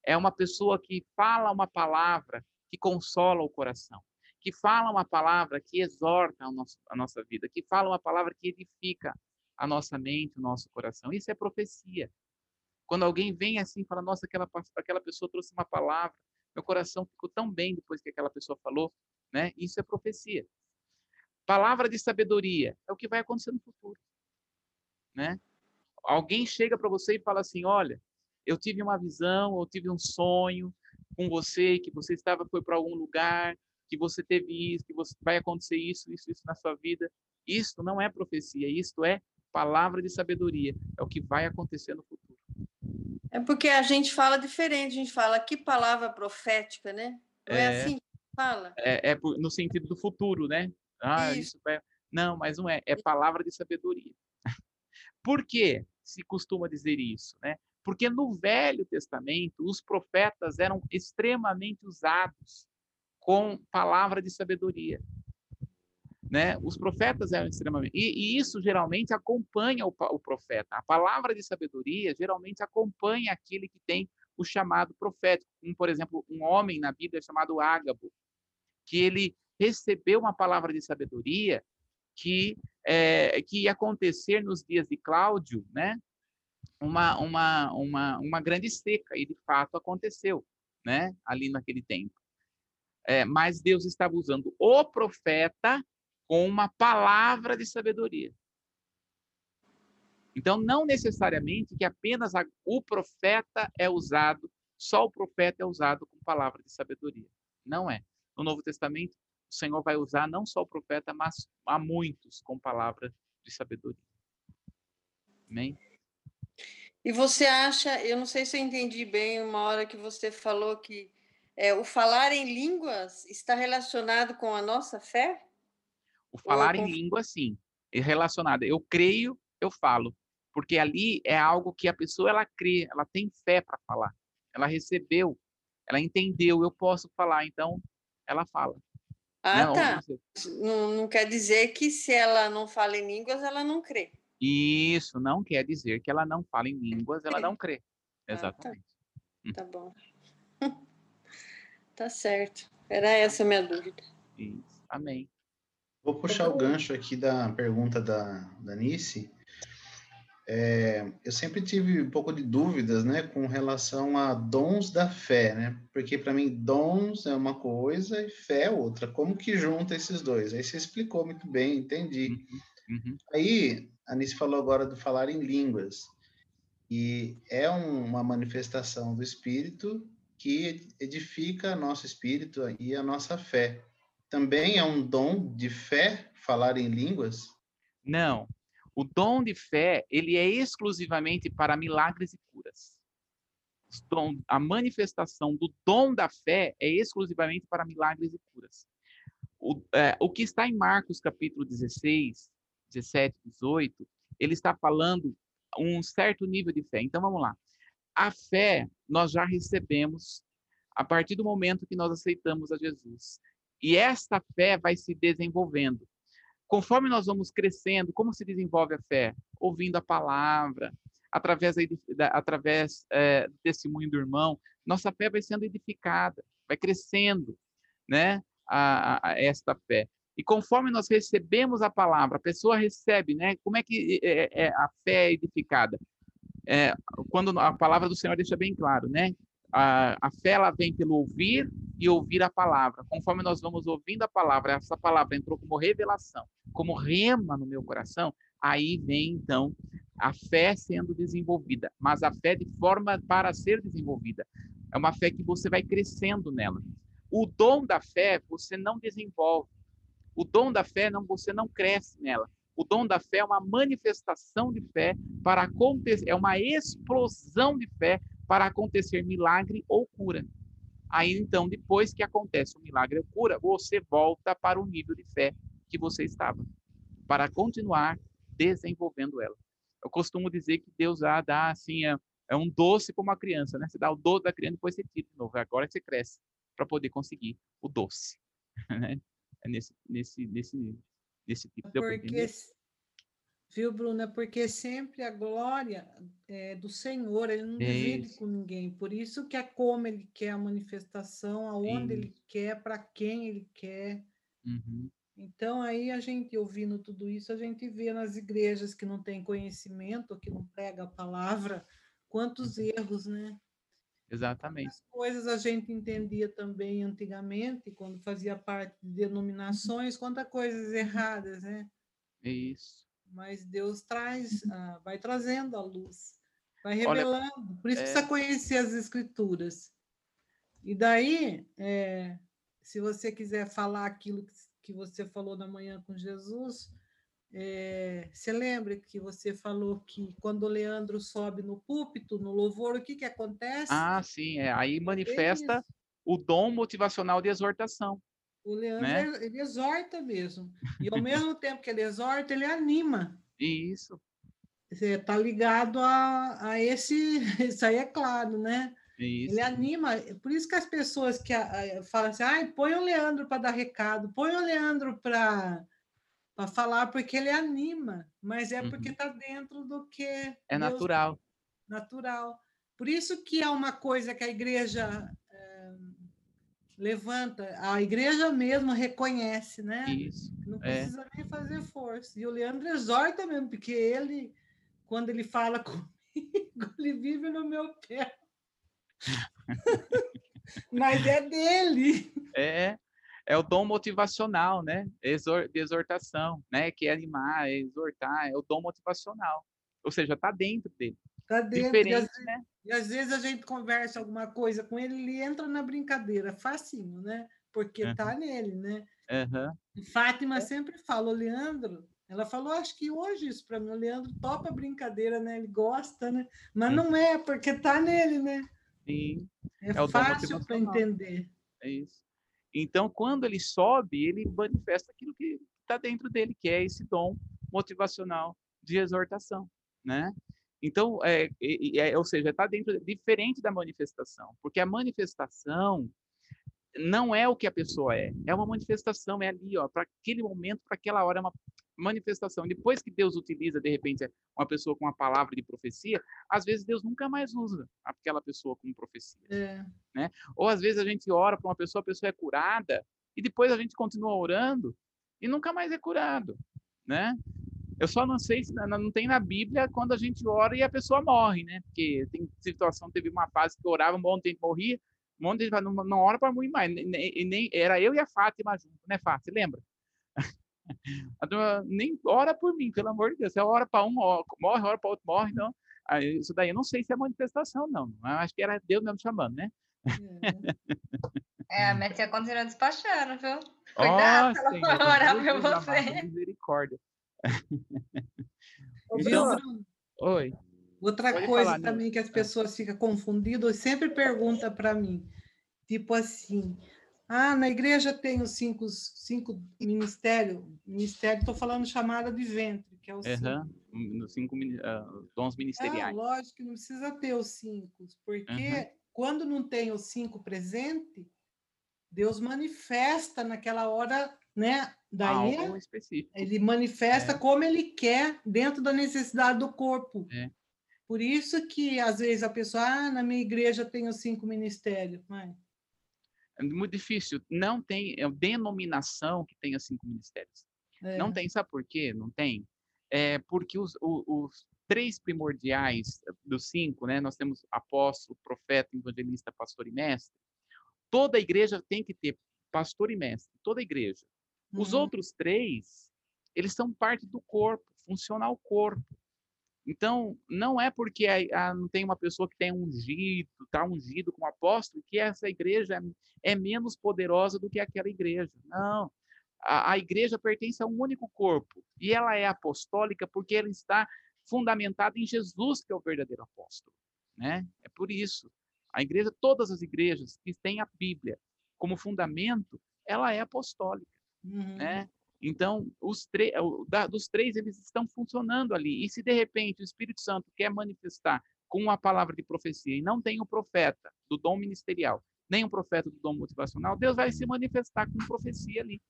É uma pessoa que fala uma palavra que consola o coração, que fala uma palavra que exorta a, nosso, a nossa vida, que fala uma palavra que edifica a nossa mente, o nosso coração. Isso é profecia. Quando alguém vem assim e fala, nossa, aquela, aquela pessoa trouxe uma palavra, meu coração ficou tão bem depois que aquela pessoa falou, né? Isso é profecia. Palavra de sabedoria é o que vai acontecer no futuro, né? Alguém chega para você e fala assim, olha, eu tive uma visão, eu tive um sonho com você, que você estava foi para algum lugar, que você teve isso, que você vai acontecer isso, isso, isso na sua vida. Isto não é profecia, isto é palavra de sabedoria, é o que vai acontecer no futuro. É porque a gente fala diferente, a gente fala que palavra profética, né? Não é, é assim fala? É, é, no sentido do futuro, né? Ah, isso. isso é... Não, mas não é, é palavra de sabedoria. <laughs> Por que se costuma dizer isso, né? Porque no Velho Testamento, os profetas eram extremamente usados com palavra de sabedoria. Né? Os profetas eram extremamente. E, e isso geralmente acompanha o, o, profeta. A palavra de sabedoria geralmente acompanha aquele que tem o chamado profético. Como, por exemplo, um homem na Bíblia chamado Ágabo, que ele recebeu uma palavra de sabedoria que, é, que ia acontecer nos dias de Cláudio, né? uma, uma, uma, uma grande seca, e de fato aconteceu, né? ali naquele tempo. É, mas Deus estava usando o profeta com uma palavra de sabedoria. Então, não necessariamente que apenas a, o profeta é usado, só o profeta é usado com palavra de sabedoria. Não é. No Novo Testamento, o Senhor vai usar não só o profeta, mas a muitos com palavra de sabedoria. Amém? E você acha, eu não sei se eu entendi bem uma hora que você falou que é, o falar em línguas está relacionado com a nossa fé? O falar em língua, sim, é relacionado. Eu creio, eu falo, porque ali é algo que a pessoa ela crê, ela tem fé para falar, ela recebeu, ela entendeu, eu posso falar, então ela fala. Ah, não, tá. Não, não quer dizer que se ela não fala em línguas, ela não crê. Isso não quer dizer que ela não fala em línguas, ela não crê. Exatamente. <laughs> Ah, tá. tá bom. <laughs> tá certo. Era essa a minha dúvida. Isso. Amém. Vou puxar o gancho aqui da pergunta da, da Nice. É, eu sempre tive um pouco de dúvidas, né, com relação a dons da fé, né? Porque para mim dons é uma coisa e fé é outra. Como que junta esses dois? Aí você explicou muito bem, entendi. Uhum, uhum. Aí a Nice falou agora do falar em línguas e é um, uma manifestação do Espírito que edifica nosso espírito e a nossa fé também é um dom de fé falar em línguas? Não. O dom de fé, ele é exclusivamente para milagres e curas. a manifestação do dom da fé é exclusivamente para milagres e curas. O, é, o que está em Marcos capítulo 16, 17, 18, ele está falando um certo nível de fé. Então vamos lá. A fé nós já recebemos a partir do momento que nós aceitamos a Jesus. E esta fé vai se desenvolvendo. Conforme nós vamos crescendo, como se desenvolve a fé? Ouvindo a palavra, através, da, através é, do testemunho do irmão, nossa fé vai sendo edificada, vai crescendo, né? A, a, esta fé. E conforme nós recebemos a palavra, a pessoa recebe, né? Como é que é, é a fé é edificada? É, quando a palavra do Senhor deixa bem claro, né? A, a fé ela vem pelo ouvir e ouvir a palavra. Conforme nós vamos ouvindo a palavra, essa palavra entrou como revelação, como rema no meu coração, aí vem então a fé sendo desenvolvida, mas a fé de forma para ser desenvolvida. É uma fé que você vai crescendo nela. O dom da fé você não desenvolve. O dom da fé não você não cresce nela. O dom da fé é uma manifestação de fé para acontecer, é uma explosão de fé para acontecer milagre ou cura. Aí então, depois que acontece o milagre ou cura, você volta para o nível de fé que você estava, para continuar desenvolvendo ela. Eu costumo dizer que Deus dá, dá assim, é, é um doce como uma criança, né? Você dá o doce da criança, depois você tira de novo. Agora você cresce para poder conseguir o doce. <laughs> Né? É nesse, nesse, nesse, nesse tipo de Porque Viu, Bruna? Porque sempre a glória é do Senhor, ele não divide com ninguém. Por isso que é como ele quer a manifestação, aonde Sim. ele quer, para quem ele quer. Uhum. Então, aí a gente, ouvindo tudo isso, a gente vê nas igrejas que não tem conhecimento, que não prega a palavra, quantos uhum. erros, né? Exatamente. As coisas a gente entendia também antigamente, quando fazia parte de denominações, quantas coisas erradas, né? Isso. Mas Deus traz, ah, vai trazendo a luz, vai revelando. Olha, Por isso é... precisa conhecer as escrituras. E daí, é, se você quiser falar aquilo que você falou na manhã com Jesus, é, você lembra que você falou que quando o Leandro sobe no púlpito, no louvor, o que, que acontece? Ah, sim, é. aí manifesta é o dom motivacional de exortação. O Leandro, né? ele exorta mesmo. E ao <laughs> mesmo tempo que ele exorta, ele anima. Isso. Você está ligado a, a esse. <laughs> Isso aí é claro, né? Isso. Ele anima. Por isso que as pessoas que a, a, falam assim, ah, põe o Leandro para dar recado, põe o Leandro para para falar porque ele anima, mas é porque está uhum. dentro do que é Deus, natural. Natural. Por isso que é uma coisa que a igreja é, levanta, a igreja mesmo reconhece, né? Isso. Não é. precisa é. nem fazer força. E o Leandro exorta mesmo, porque ele, quando ele fala <laughs> comigo, ele vive no meu pé. <laughs> Mas é dele. É, é o dom motivacional, né? Exor, de exortação, né? Que é animar, é exortar, é o dom motivacional. Ou seja, está dentro dele. Está dentro. E, às, né? e às vezes a gente conversa alguma coisa com ele, ele entra na brincadeira, facinho, né? Porque está uhum. nele, né? Uhum. Fátima sempre fala, Leandro, ela falou, acho que hoje isso para mim, o Leandro topa brincadeira, né? Ele gosta, né? Mas uhum. não é, porque está nele, né? Sim. É, é fácil para entender. É isso. Então, quando ele sobe, ele manifesta aquilo que está dentro dele, que é esse dom motivacional de exortação, né? Então, é, é, ou seja, está dentro, diferente da manifestação, porque a manifestação não é o que a pessoa é, é uma manifestação, é ali, ó, para aquele momento, para aquela hora, é uma manifestação. Depois que Deus utiliza, de repente, uma pessoa com uma palavra de profecia, às vezes Deus nunca mais usa aquela pessoa como profecia. É. Né? Ou às vezes a gente ora para uma pessoa, a pessoa é curada, e depois a gente continua orando e nunca mais é curado. Né? Eu só não sei se não tem na Bíblia quando a gente ora e a pessoa morre, né? Porque tem situação, teve uma fase que eu orava, um monte de gente morria, um monte de gente não, não ora para muito mais. Nem, nem, era eu e a Fátima junto, né, Fátima? Lembra? <laughs> nem ora por mim, pelo amor de Deus. Você ora para um, morre, ora para outro, morre. Então, isso daí eu não sei se é manifestação, não. Eu acho que era Deus mesmo chamando, né? É, mas você continua despachando, viu? Cuidado, oh, ela vai orar por você. Misericórdia. Então, oi. Outra Pode coisa falar, também né? que as pessoas ficam confundidas, sempre pergunta para mim, tipo assim, ah, na igreja tem os cinco, cinco ministérios. Ministério, estou falando chamada de ventre, que é o uhum. cinco. cinco uh, dons ministeriais. É, lógico que não precisa ter os cinco, porque uhum. quando não tem os cinco presente, Deus manifesta naquela hora, né? Daí Algo específico. ele manifesta é. como ele quer dentro da necessidade do corpo. É. Por isso que às vezes a pessoa, ah, na minha igreja tem os cinco ministérios, é muito difícil. Não tem é, denominação que tenha cinco ministérios. É. Não tem, sabe por quê? Não tem. É porque os, os, os, três primordiais dos cinco, né? Nós temos apóstolo, profeta, evangelista, pastor e mestre. Toda igreja tem que ter pastor e mestre. Toda igreja. Os uhum. outros três, eles são parte do corpo, funciona ao corpo. Então, não é porque a, a, não tem uma pessoa que tem ungido, está ungido como apóstolo, que essa igreja é, é, menos poderosa do que aquela igreja. Não. A, a igreja pertence a um único corpo. E ela é apostólica porque ela está fundamentada em Jesus, que é o verdadeiro apóstolo. Né? É por isso. A igreja, todas as igrejas que têm a Bíblia como fundamento, ela é apostólica. Uhum. Né? Então, os dos três, eles estão funcionando ali. E se de repente o Espírito Santo quer manifestar com uma palavra de profecia e não tem o profeta do dom ministerial, nem o profeta do dom motivacional, Deus vai se manifestar com profecia ali,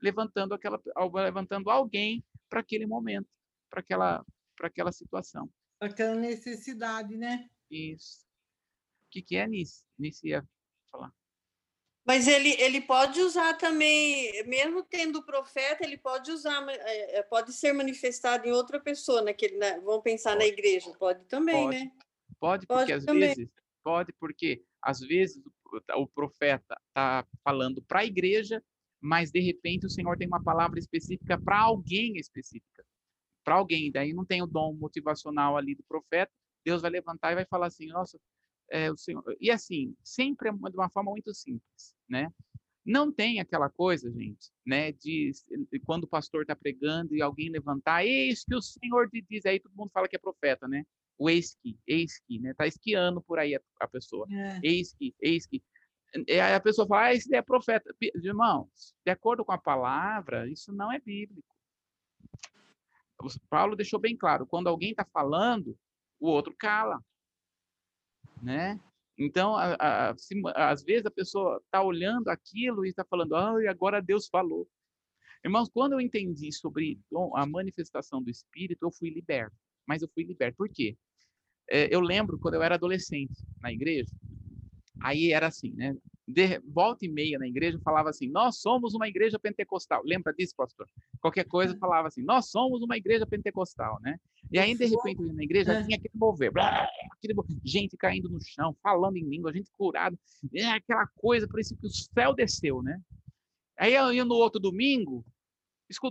levantando aquela, levantando alguém para aquele momento, para aquela, para aquela situação. Aquela necessidade, né? Isso. O que, que é nisso? Nisso ia falar. Mas ele, ele pode usar também, mesmo tendo profeta, ele pode usar, é, é, pode ser manifestado em outra pessoa, naquele, né? vamos pensar pode. na igreja, pode também, pode. né? Pode, porque pode às também. vezes, pode, porque às vezes o profeta está falando para a igreja, mas de repente o Senhor tem uma palavra específica para alguém específica. Para alguém, daí não tem o dom motivacional ali do profeta, Deus vai levantar e vai falar assim: nossa, é, o Senhor. E assim, sempre é de uma forma muito simples, né? Não tem aquela coisa, gente, né, de, de quando o pastor está pregando e alguém levantar, eis que o Senhor te diz, aí todo mundo fala que é profeta, né? O eis que, eis que, né? Tá esquiando por aí a, a pessoa. É. Eis que, eis que. E aí a pessoa fala, ah, esse é profeta. Irmãos, de acordo com a palavra, isso não é bíblico. O Paulo deixou bem claro, quando alguém está falando, o outro cala né? Então, a, a, se, às vezes a pessoa está olhando aquilo e está falando, ah, agora Deus falou. Irmãos, quando eu entendi sobre a manifestação do Espírito, eu fui liberto. Mas eu fui liberto. Por quê? É, eu lembro quando eu era adolescente na igreja, aí era assim, né? De volta e meia na igreja falava assim: Nós somos uma igreja pentecostal. Lembra disso, pastor? Qualquer coisa falava assim: Nós somos uma igreja pentecostal, né? E aí, de repente, na igreja é. tinha aquele mover, aquele, gente caindo no chão, falando em língua, gente curada, é aquela coisa, parecia que o céu desceu, né? Aí eu ia no outro domingo,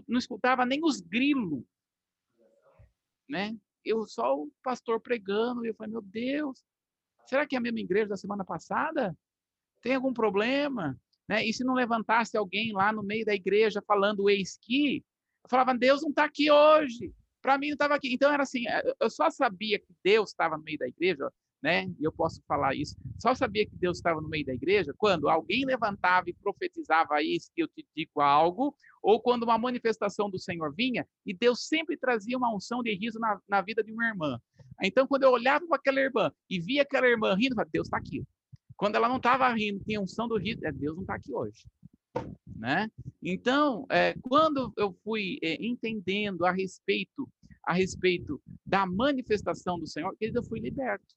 não escutava nem os grilos, né? Eu só o pastor pregando, e eu falei: Meu Deus, será que é a mesma igreja da semana passada? Tem algum problema? Né? E se não levantasse alguém lá no meio da igreja falando eis que, eu falava, Deus não está aqui hoje. Para mim não estava aqui. Então era assim, eh, eu só sabia que Deus estava no meio da igreja, né? E eu posso falar isso. Só sabia que Deus estava no meio da igreja quando alguém levantava e profetizava isso que eu te digo algo, ou quando uma manifestação do Senhor vinha e Deus sempre trazia uma unção de riso na, na vida de uma irmã. Então, quando eu olhava para aquela irmã e via aquela irmã rindo, eu falava, Deus está aqui. Quando ela não estava rindo, tinha unção do riso, é, Deus não está aqui hoje. Né? Então, é, quando eu fui é, entendendo a respeito a respeito da manifestação do Senhor, eu fui liberto.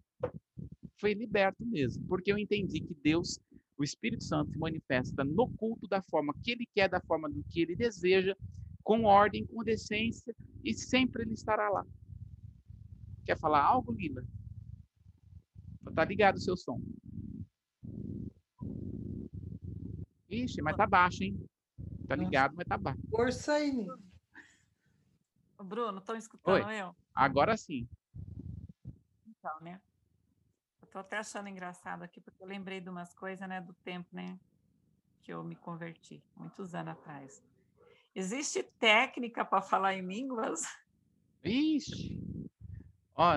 Fui liberto mesmo, porque eu entendi que Deus, o Espírito Santo, se manifesta no culto da forma que Ele quer, da forma do que Ele deseja, com ordem, com decência, e sempre Ele estará lá. Quer falar algo, Lila? Tá ligado o seu som. Ixi, mas tá baixo, hein? Tá ligado, mas tá baixo. Força aí, Bruno, estão escutando Oi. eu? Agora sim. Então, né? Eu tô até achando engraçado aqui, porque eu lembrei de umas coisas, né, do tempo, né, que eu me converti, muitos anos atrás. Existe técnica para falar em línguas? Ixi! Ó,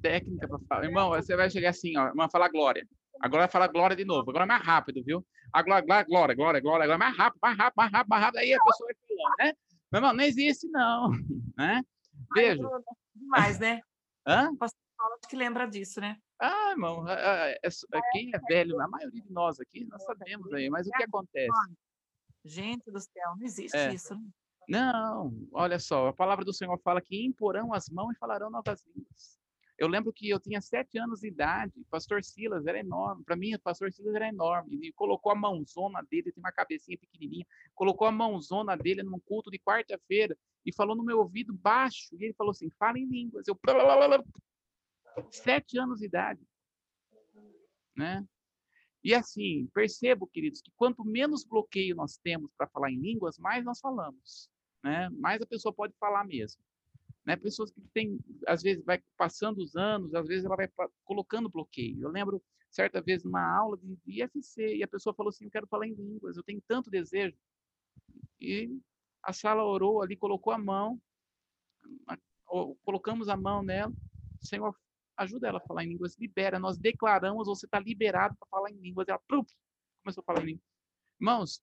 técnica para falar. Irmão, você vai chegar assim, ó, irmão, falar glória. Agora vai falar glória de novo. Agora é mais rápido, viu? Agora, glória, glória, glória, glória. Agora é mais rápido, mais rápido, mais rápido, mais rápido. Aí a pessoa vai falando, né? Meu irmão, não existe, <laughs> não. Né? Veja. Demais, né? Hã? O pastor Paulo que lembra disso, né? Ah, irmão, é, é, quem é velho, a maioria de nós aqui, nós sabemos aí, mas o que acontece? Gente do céu, não existe é. isso, né? Não, olha só, a palavra do Senhor fala que imporão as mãos e falarão novas línguas. Eu lembro que eu tinha sete anos de idade, pastor Silas era enorme, para mim o pastor Silas era enorme, ele colocou a mãozona dele, tem uma cabecinha pequenininha, colocou a mãozona dele num culto de quarta-feira e falou no meu ouvido baixo, e ele falou assim, fala em línguas, eu... Sete anos de idade, né? E assim, percebo, queridos, que quanto menos bloqueio nós temos para falar em línguas, mais nós falamos, né? Mais a pessoa pode falar mesmo. Né? Pessoas que têm, às vezes, vai passando os anos, às vezes ela vai colocando bloqueio. Eu lembro, certa vez, numa aula de IFC, e a pessoa falou assim, eu quero falar em línguas, eu tenho tanto desejo. E a sala orou ali, colocou a mão, colocamos a mão nela, Senhor, ajuda ela a falar em línguas, libera, nós declaramos, você está liberado para falar em línguas. Ela começou a falar em línguas. Irmãos,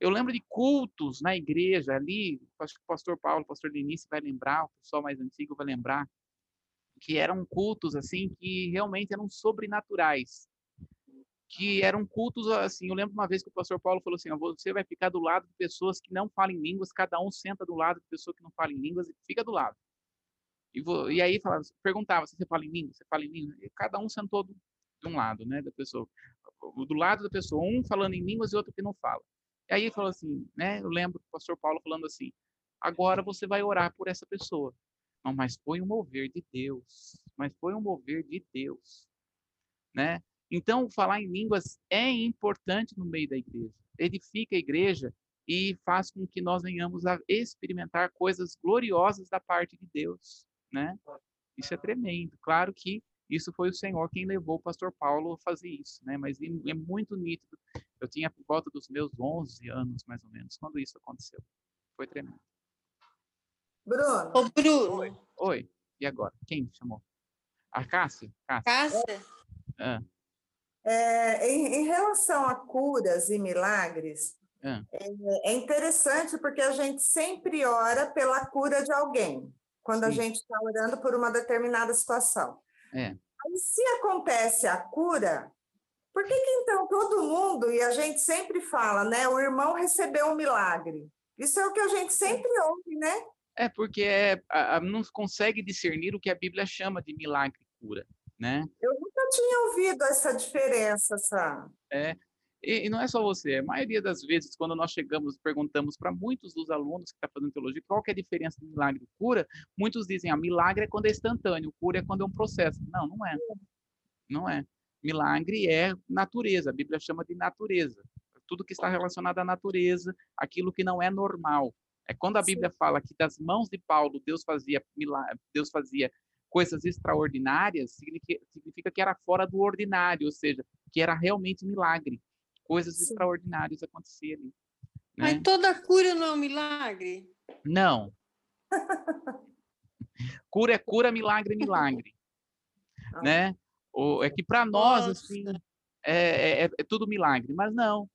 eu lembro de cultos na igreja ali, acho que o pastor Paulo, o pastor Denise vai lembrar, o pessoal mais antigo vai lembrar, que eram cultos assim que realmente eram sobrenaturais. Que eram cultos assim, eu lembro uma vez que o pastor Paulo falou assim: "Você vai ficar do lado de pessoas que não falam línguas, cada um senta do lado de pessoa que não fala em línguas e fica do lado". E, vou, e aí falava, perguntava se você fala em línguas, você fala em línguas, e cada um sentou de um lado, né, da pessoa do lado da pessoa, um falando em línguas e outro que não fala. E aí falou assim, né? Eu lembro do pastor Paulo falando assim: agora você vai orar por essa pessoa. Não, mas foi um mover de Deus. Mas foi um mover de Deus, né? Então, falar em línguas é importante no meio da igreja. Edifica a igreja e faz com que nós venhamos a experimentar coisas gloriosas da parte de Deus, né? Isso é tremendo. Claro que isso foi o Senhor quem levou o pastor Paulo a fazer isso, né? Mas é muito nítido. Eu tinha por volta dos meus 11 anos, mais ou menos, quando isso aconteceu. Foi tremendo. Bruno. Ô, Bruno. Oi. Oi. E agora? Quem chamou? A Cássia? Cássia? Cássia? Ah. É, em, em, relação a curas e milagres, ah. é, é, interessante porque a gente sempre ora pela cura de alguém, quando Sim. a gente está orando por uma determinada situação. É. Aí, se acontece a cura, por que, que então todo mundo, e a gente sempre fala, né? O irmão recebeu um milagre. Isso é o que a gente sempre ouve, né? É, porque é, a, a, não consegue discernir o que a Bíblia chama de milagre e cura, né? Eu nunca tinha ouvido essa diferença, sabe? É, e, e, não é só você, a maioria das vezes, quando nós chegamos, perguntamos para muitos dos alunos que estão tá fazendo teologia qual que é a diferença de milagre e cura, muitos dizem, ah, milagre é quando é instantâneo, cura é quando é um processo. Não, não é. Não é. Milagre é natureza, a Bíblia chama de natureza. Tudo que está relacionado à natureza, aquilo que não é normal. É quando a Bíblia fala que das mãos de Paulo Deus fazia milagre, Deus fazia coisas extraordinárias, significa, significa que era fora do ordinário, ou seja, que era realmente milagre coisas Sim. extraordinárias aconteciam ali. Né? Mas toda cura não é um milagre? Não. <laughs> cura é cura, milagre é milagre. Ah. Né? O, é que para nós, assim, é, é, é, tudo milagre, mas não.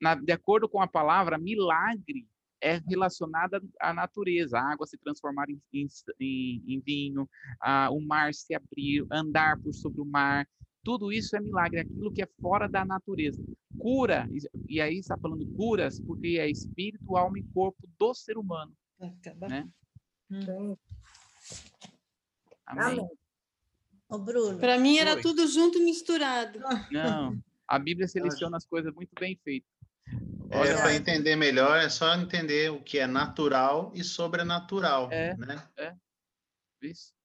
Na, de acordo com a palavra, milagre é relacionada à natureza, a água se transformar em, em, em vinho, a, o mar se abrir, andar por sobre o mar, tudo isso é milagre, aquilo que é fora da natureza. Cura, e aí está falando curas, porque é espírito, alma e corpo do ser humano. Né? Hum. Amém. Ô, Bruno. Para mim era Oi. tudo junto e misturado. Não, a Bíblia seleciona as coisas muito bem feitas. É, para entender melhor, é só entender o que é natural e sobrenatural. É, né? é. Isso.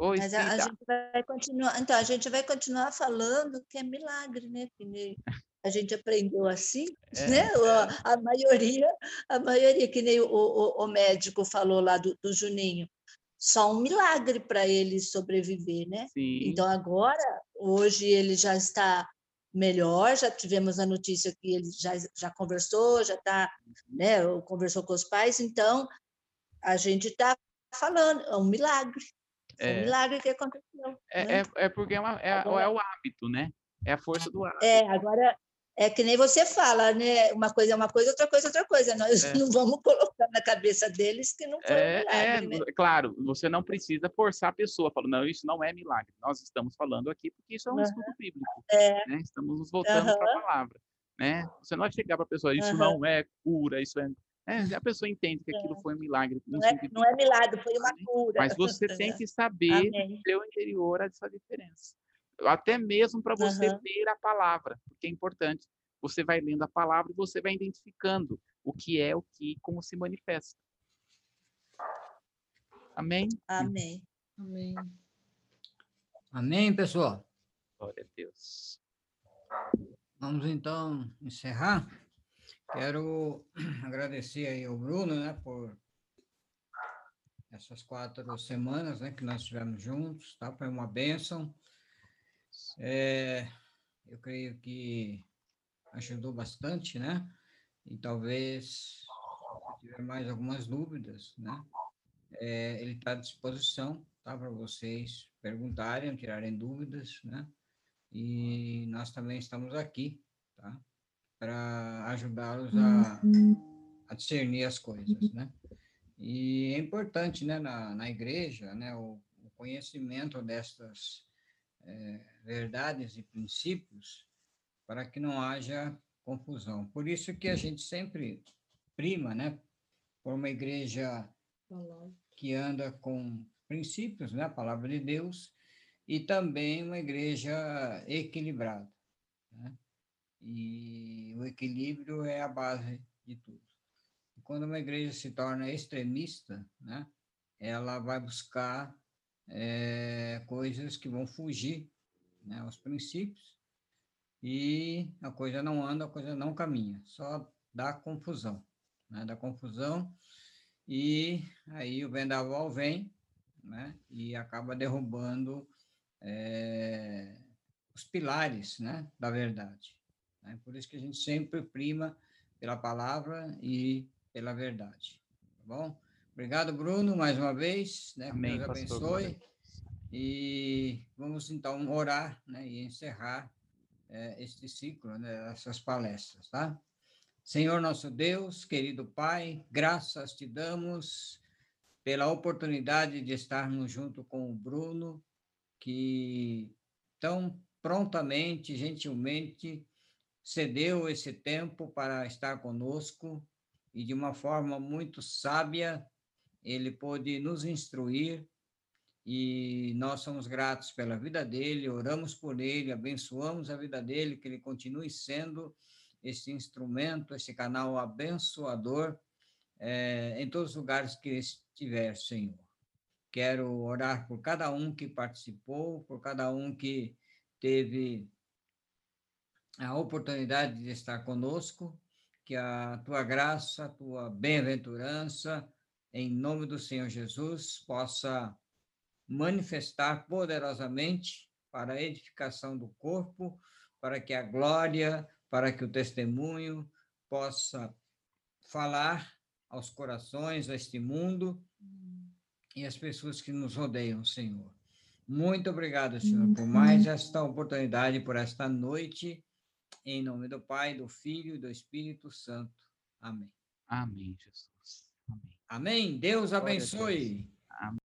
Oi, Mas a, a, gente vai continuar, então a gente vai continuar falando que é milagre, né? Que a gente aprendeu assim, é, né? É. A, maioria, a maioria que nem o, o, o médico falou lá do, do Juninho, só um milagre para ele sobreviver, né? Sim. Então agora, hoje ele já está melhor, já tivemos a notícia que ele já, já conversou, já está, né? Conversou com os pais, então a gente está falando, é um milagre, é, um milagre que aconteceu. É, né? é, é, porque é, uma, é, agora, é o hábito, né? É a força do hábito. É, agora é que nem você fala, né? Uma coisa é uma coisa, outra coisa é outra coisa. Nós é. <laughs> não vamos colocar na cabeça deles que não foi é, um milagre, é, né? Claro, você não precisa forçar a pessoa, falando, não, isso não é milagre. Nós estamos falando aqui porque isso é um uhum. estudo bíblico. É. Né? Estamos nos voltando uhum. para a palavra. Né? Você não vai chegar para a pessoa, isso uhum. não é cura, isso é é, a pessoa entende que aquilo é. foi um milagre. Não é, não é milagre, foi uma cura. Mas você <laughs> tem que saber no seu interior essa diferença. Até mesmo para você uhum. ler a palavra, porque é importante. Você vai lendo a palavra e você vai identificando o que é, o que, como se manifesta. Amém? Amém. Amém. Amém, pessoal? Glória a Deus. Vamos então encerrar. Quero <clears throat> agradecer aí ao Bruno, né, por essas quatro semanas, né, que nós estivemos juntos, tá? Foi uma bênção. É, eu creio que ajudou bastante, né? E talvez, se tiver mais algumas dúvidas, né? É, ele está à disposição, tá? Para vocês perguntarem, tirarem dúvidas, né? E nós também estamos aqui, tá? Para ajudá-los a, uhum. a, discernir as coisas, né? E é importante, né, na, na igreja, né, o, o conhecimento destas é, verdades e princípios para que não haja confusão. Por isso que a gente sempre prima, né, por uma igreja que anda com princípios, né, a palavra de Deus, e também uma igreja equilibrada. Né? E o equilíbrio é a base de tudo. E quando uma igreja se torna extremista, né, ela vai buscar é, coisas que vão fugir né, aos princípios e a coisa não anda, a coisa não caminha, só dá confusão, né, dá confusão e aí o vendaval vem né, e acaba derrubando é, os pilares né, da verdade. Né? Por isso que a gente sempre prima pela palavra e pela verdade. Tá bom? Obrigado, Bruno, mais uma vez. Né? Amém, Deus abençoe. Pastor. E vamos então orar né, e encerrar é, este ciclo, né, essas palestras, tá? Senhor nosso Deus, querido Pai, graças te damos pela oportunidade de estarmos junto com o Bruno, que tão prontamente, gentilmente, cedeu esse tempo para estar conosco e de uma forma muito sábia ele pôde nos instruir e nós somos gratos pela vida dele, oramos por ele, abençoamos a vida dele, que ele continue sendo esse instrumento, esse canal abençoador é, em todos os lugares que estiver, Senhor. Quero orar por cada um que participou, por cada um que teve a oportunidade de estar conosco, que a tua graça, a tua bem-aventurança, em nome do Senhor Jesus, possa manifestar poderosamente para a edificação do corpo, para que a glória, para que o testemunho possa falar aos corações, a este mundo e às pessoas que nos rodeiam, Senhor. Muito obrigado, Senhor, por mais esta oportunidade, por esta noite, em nome do Pai, do Filho e do Espírito Santo. Amém. Amém, Jesus. Amém. Amém. Deus abençoe.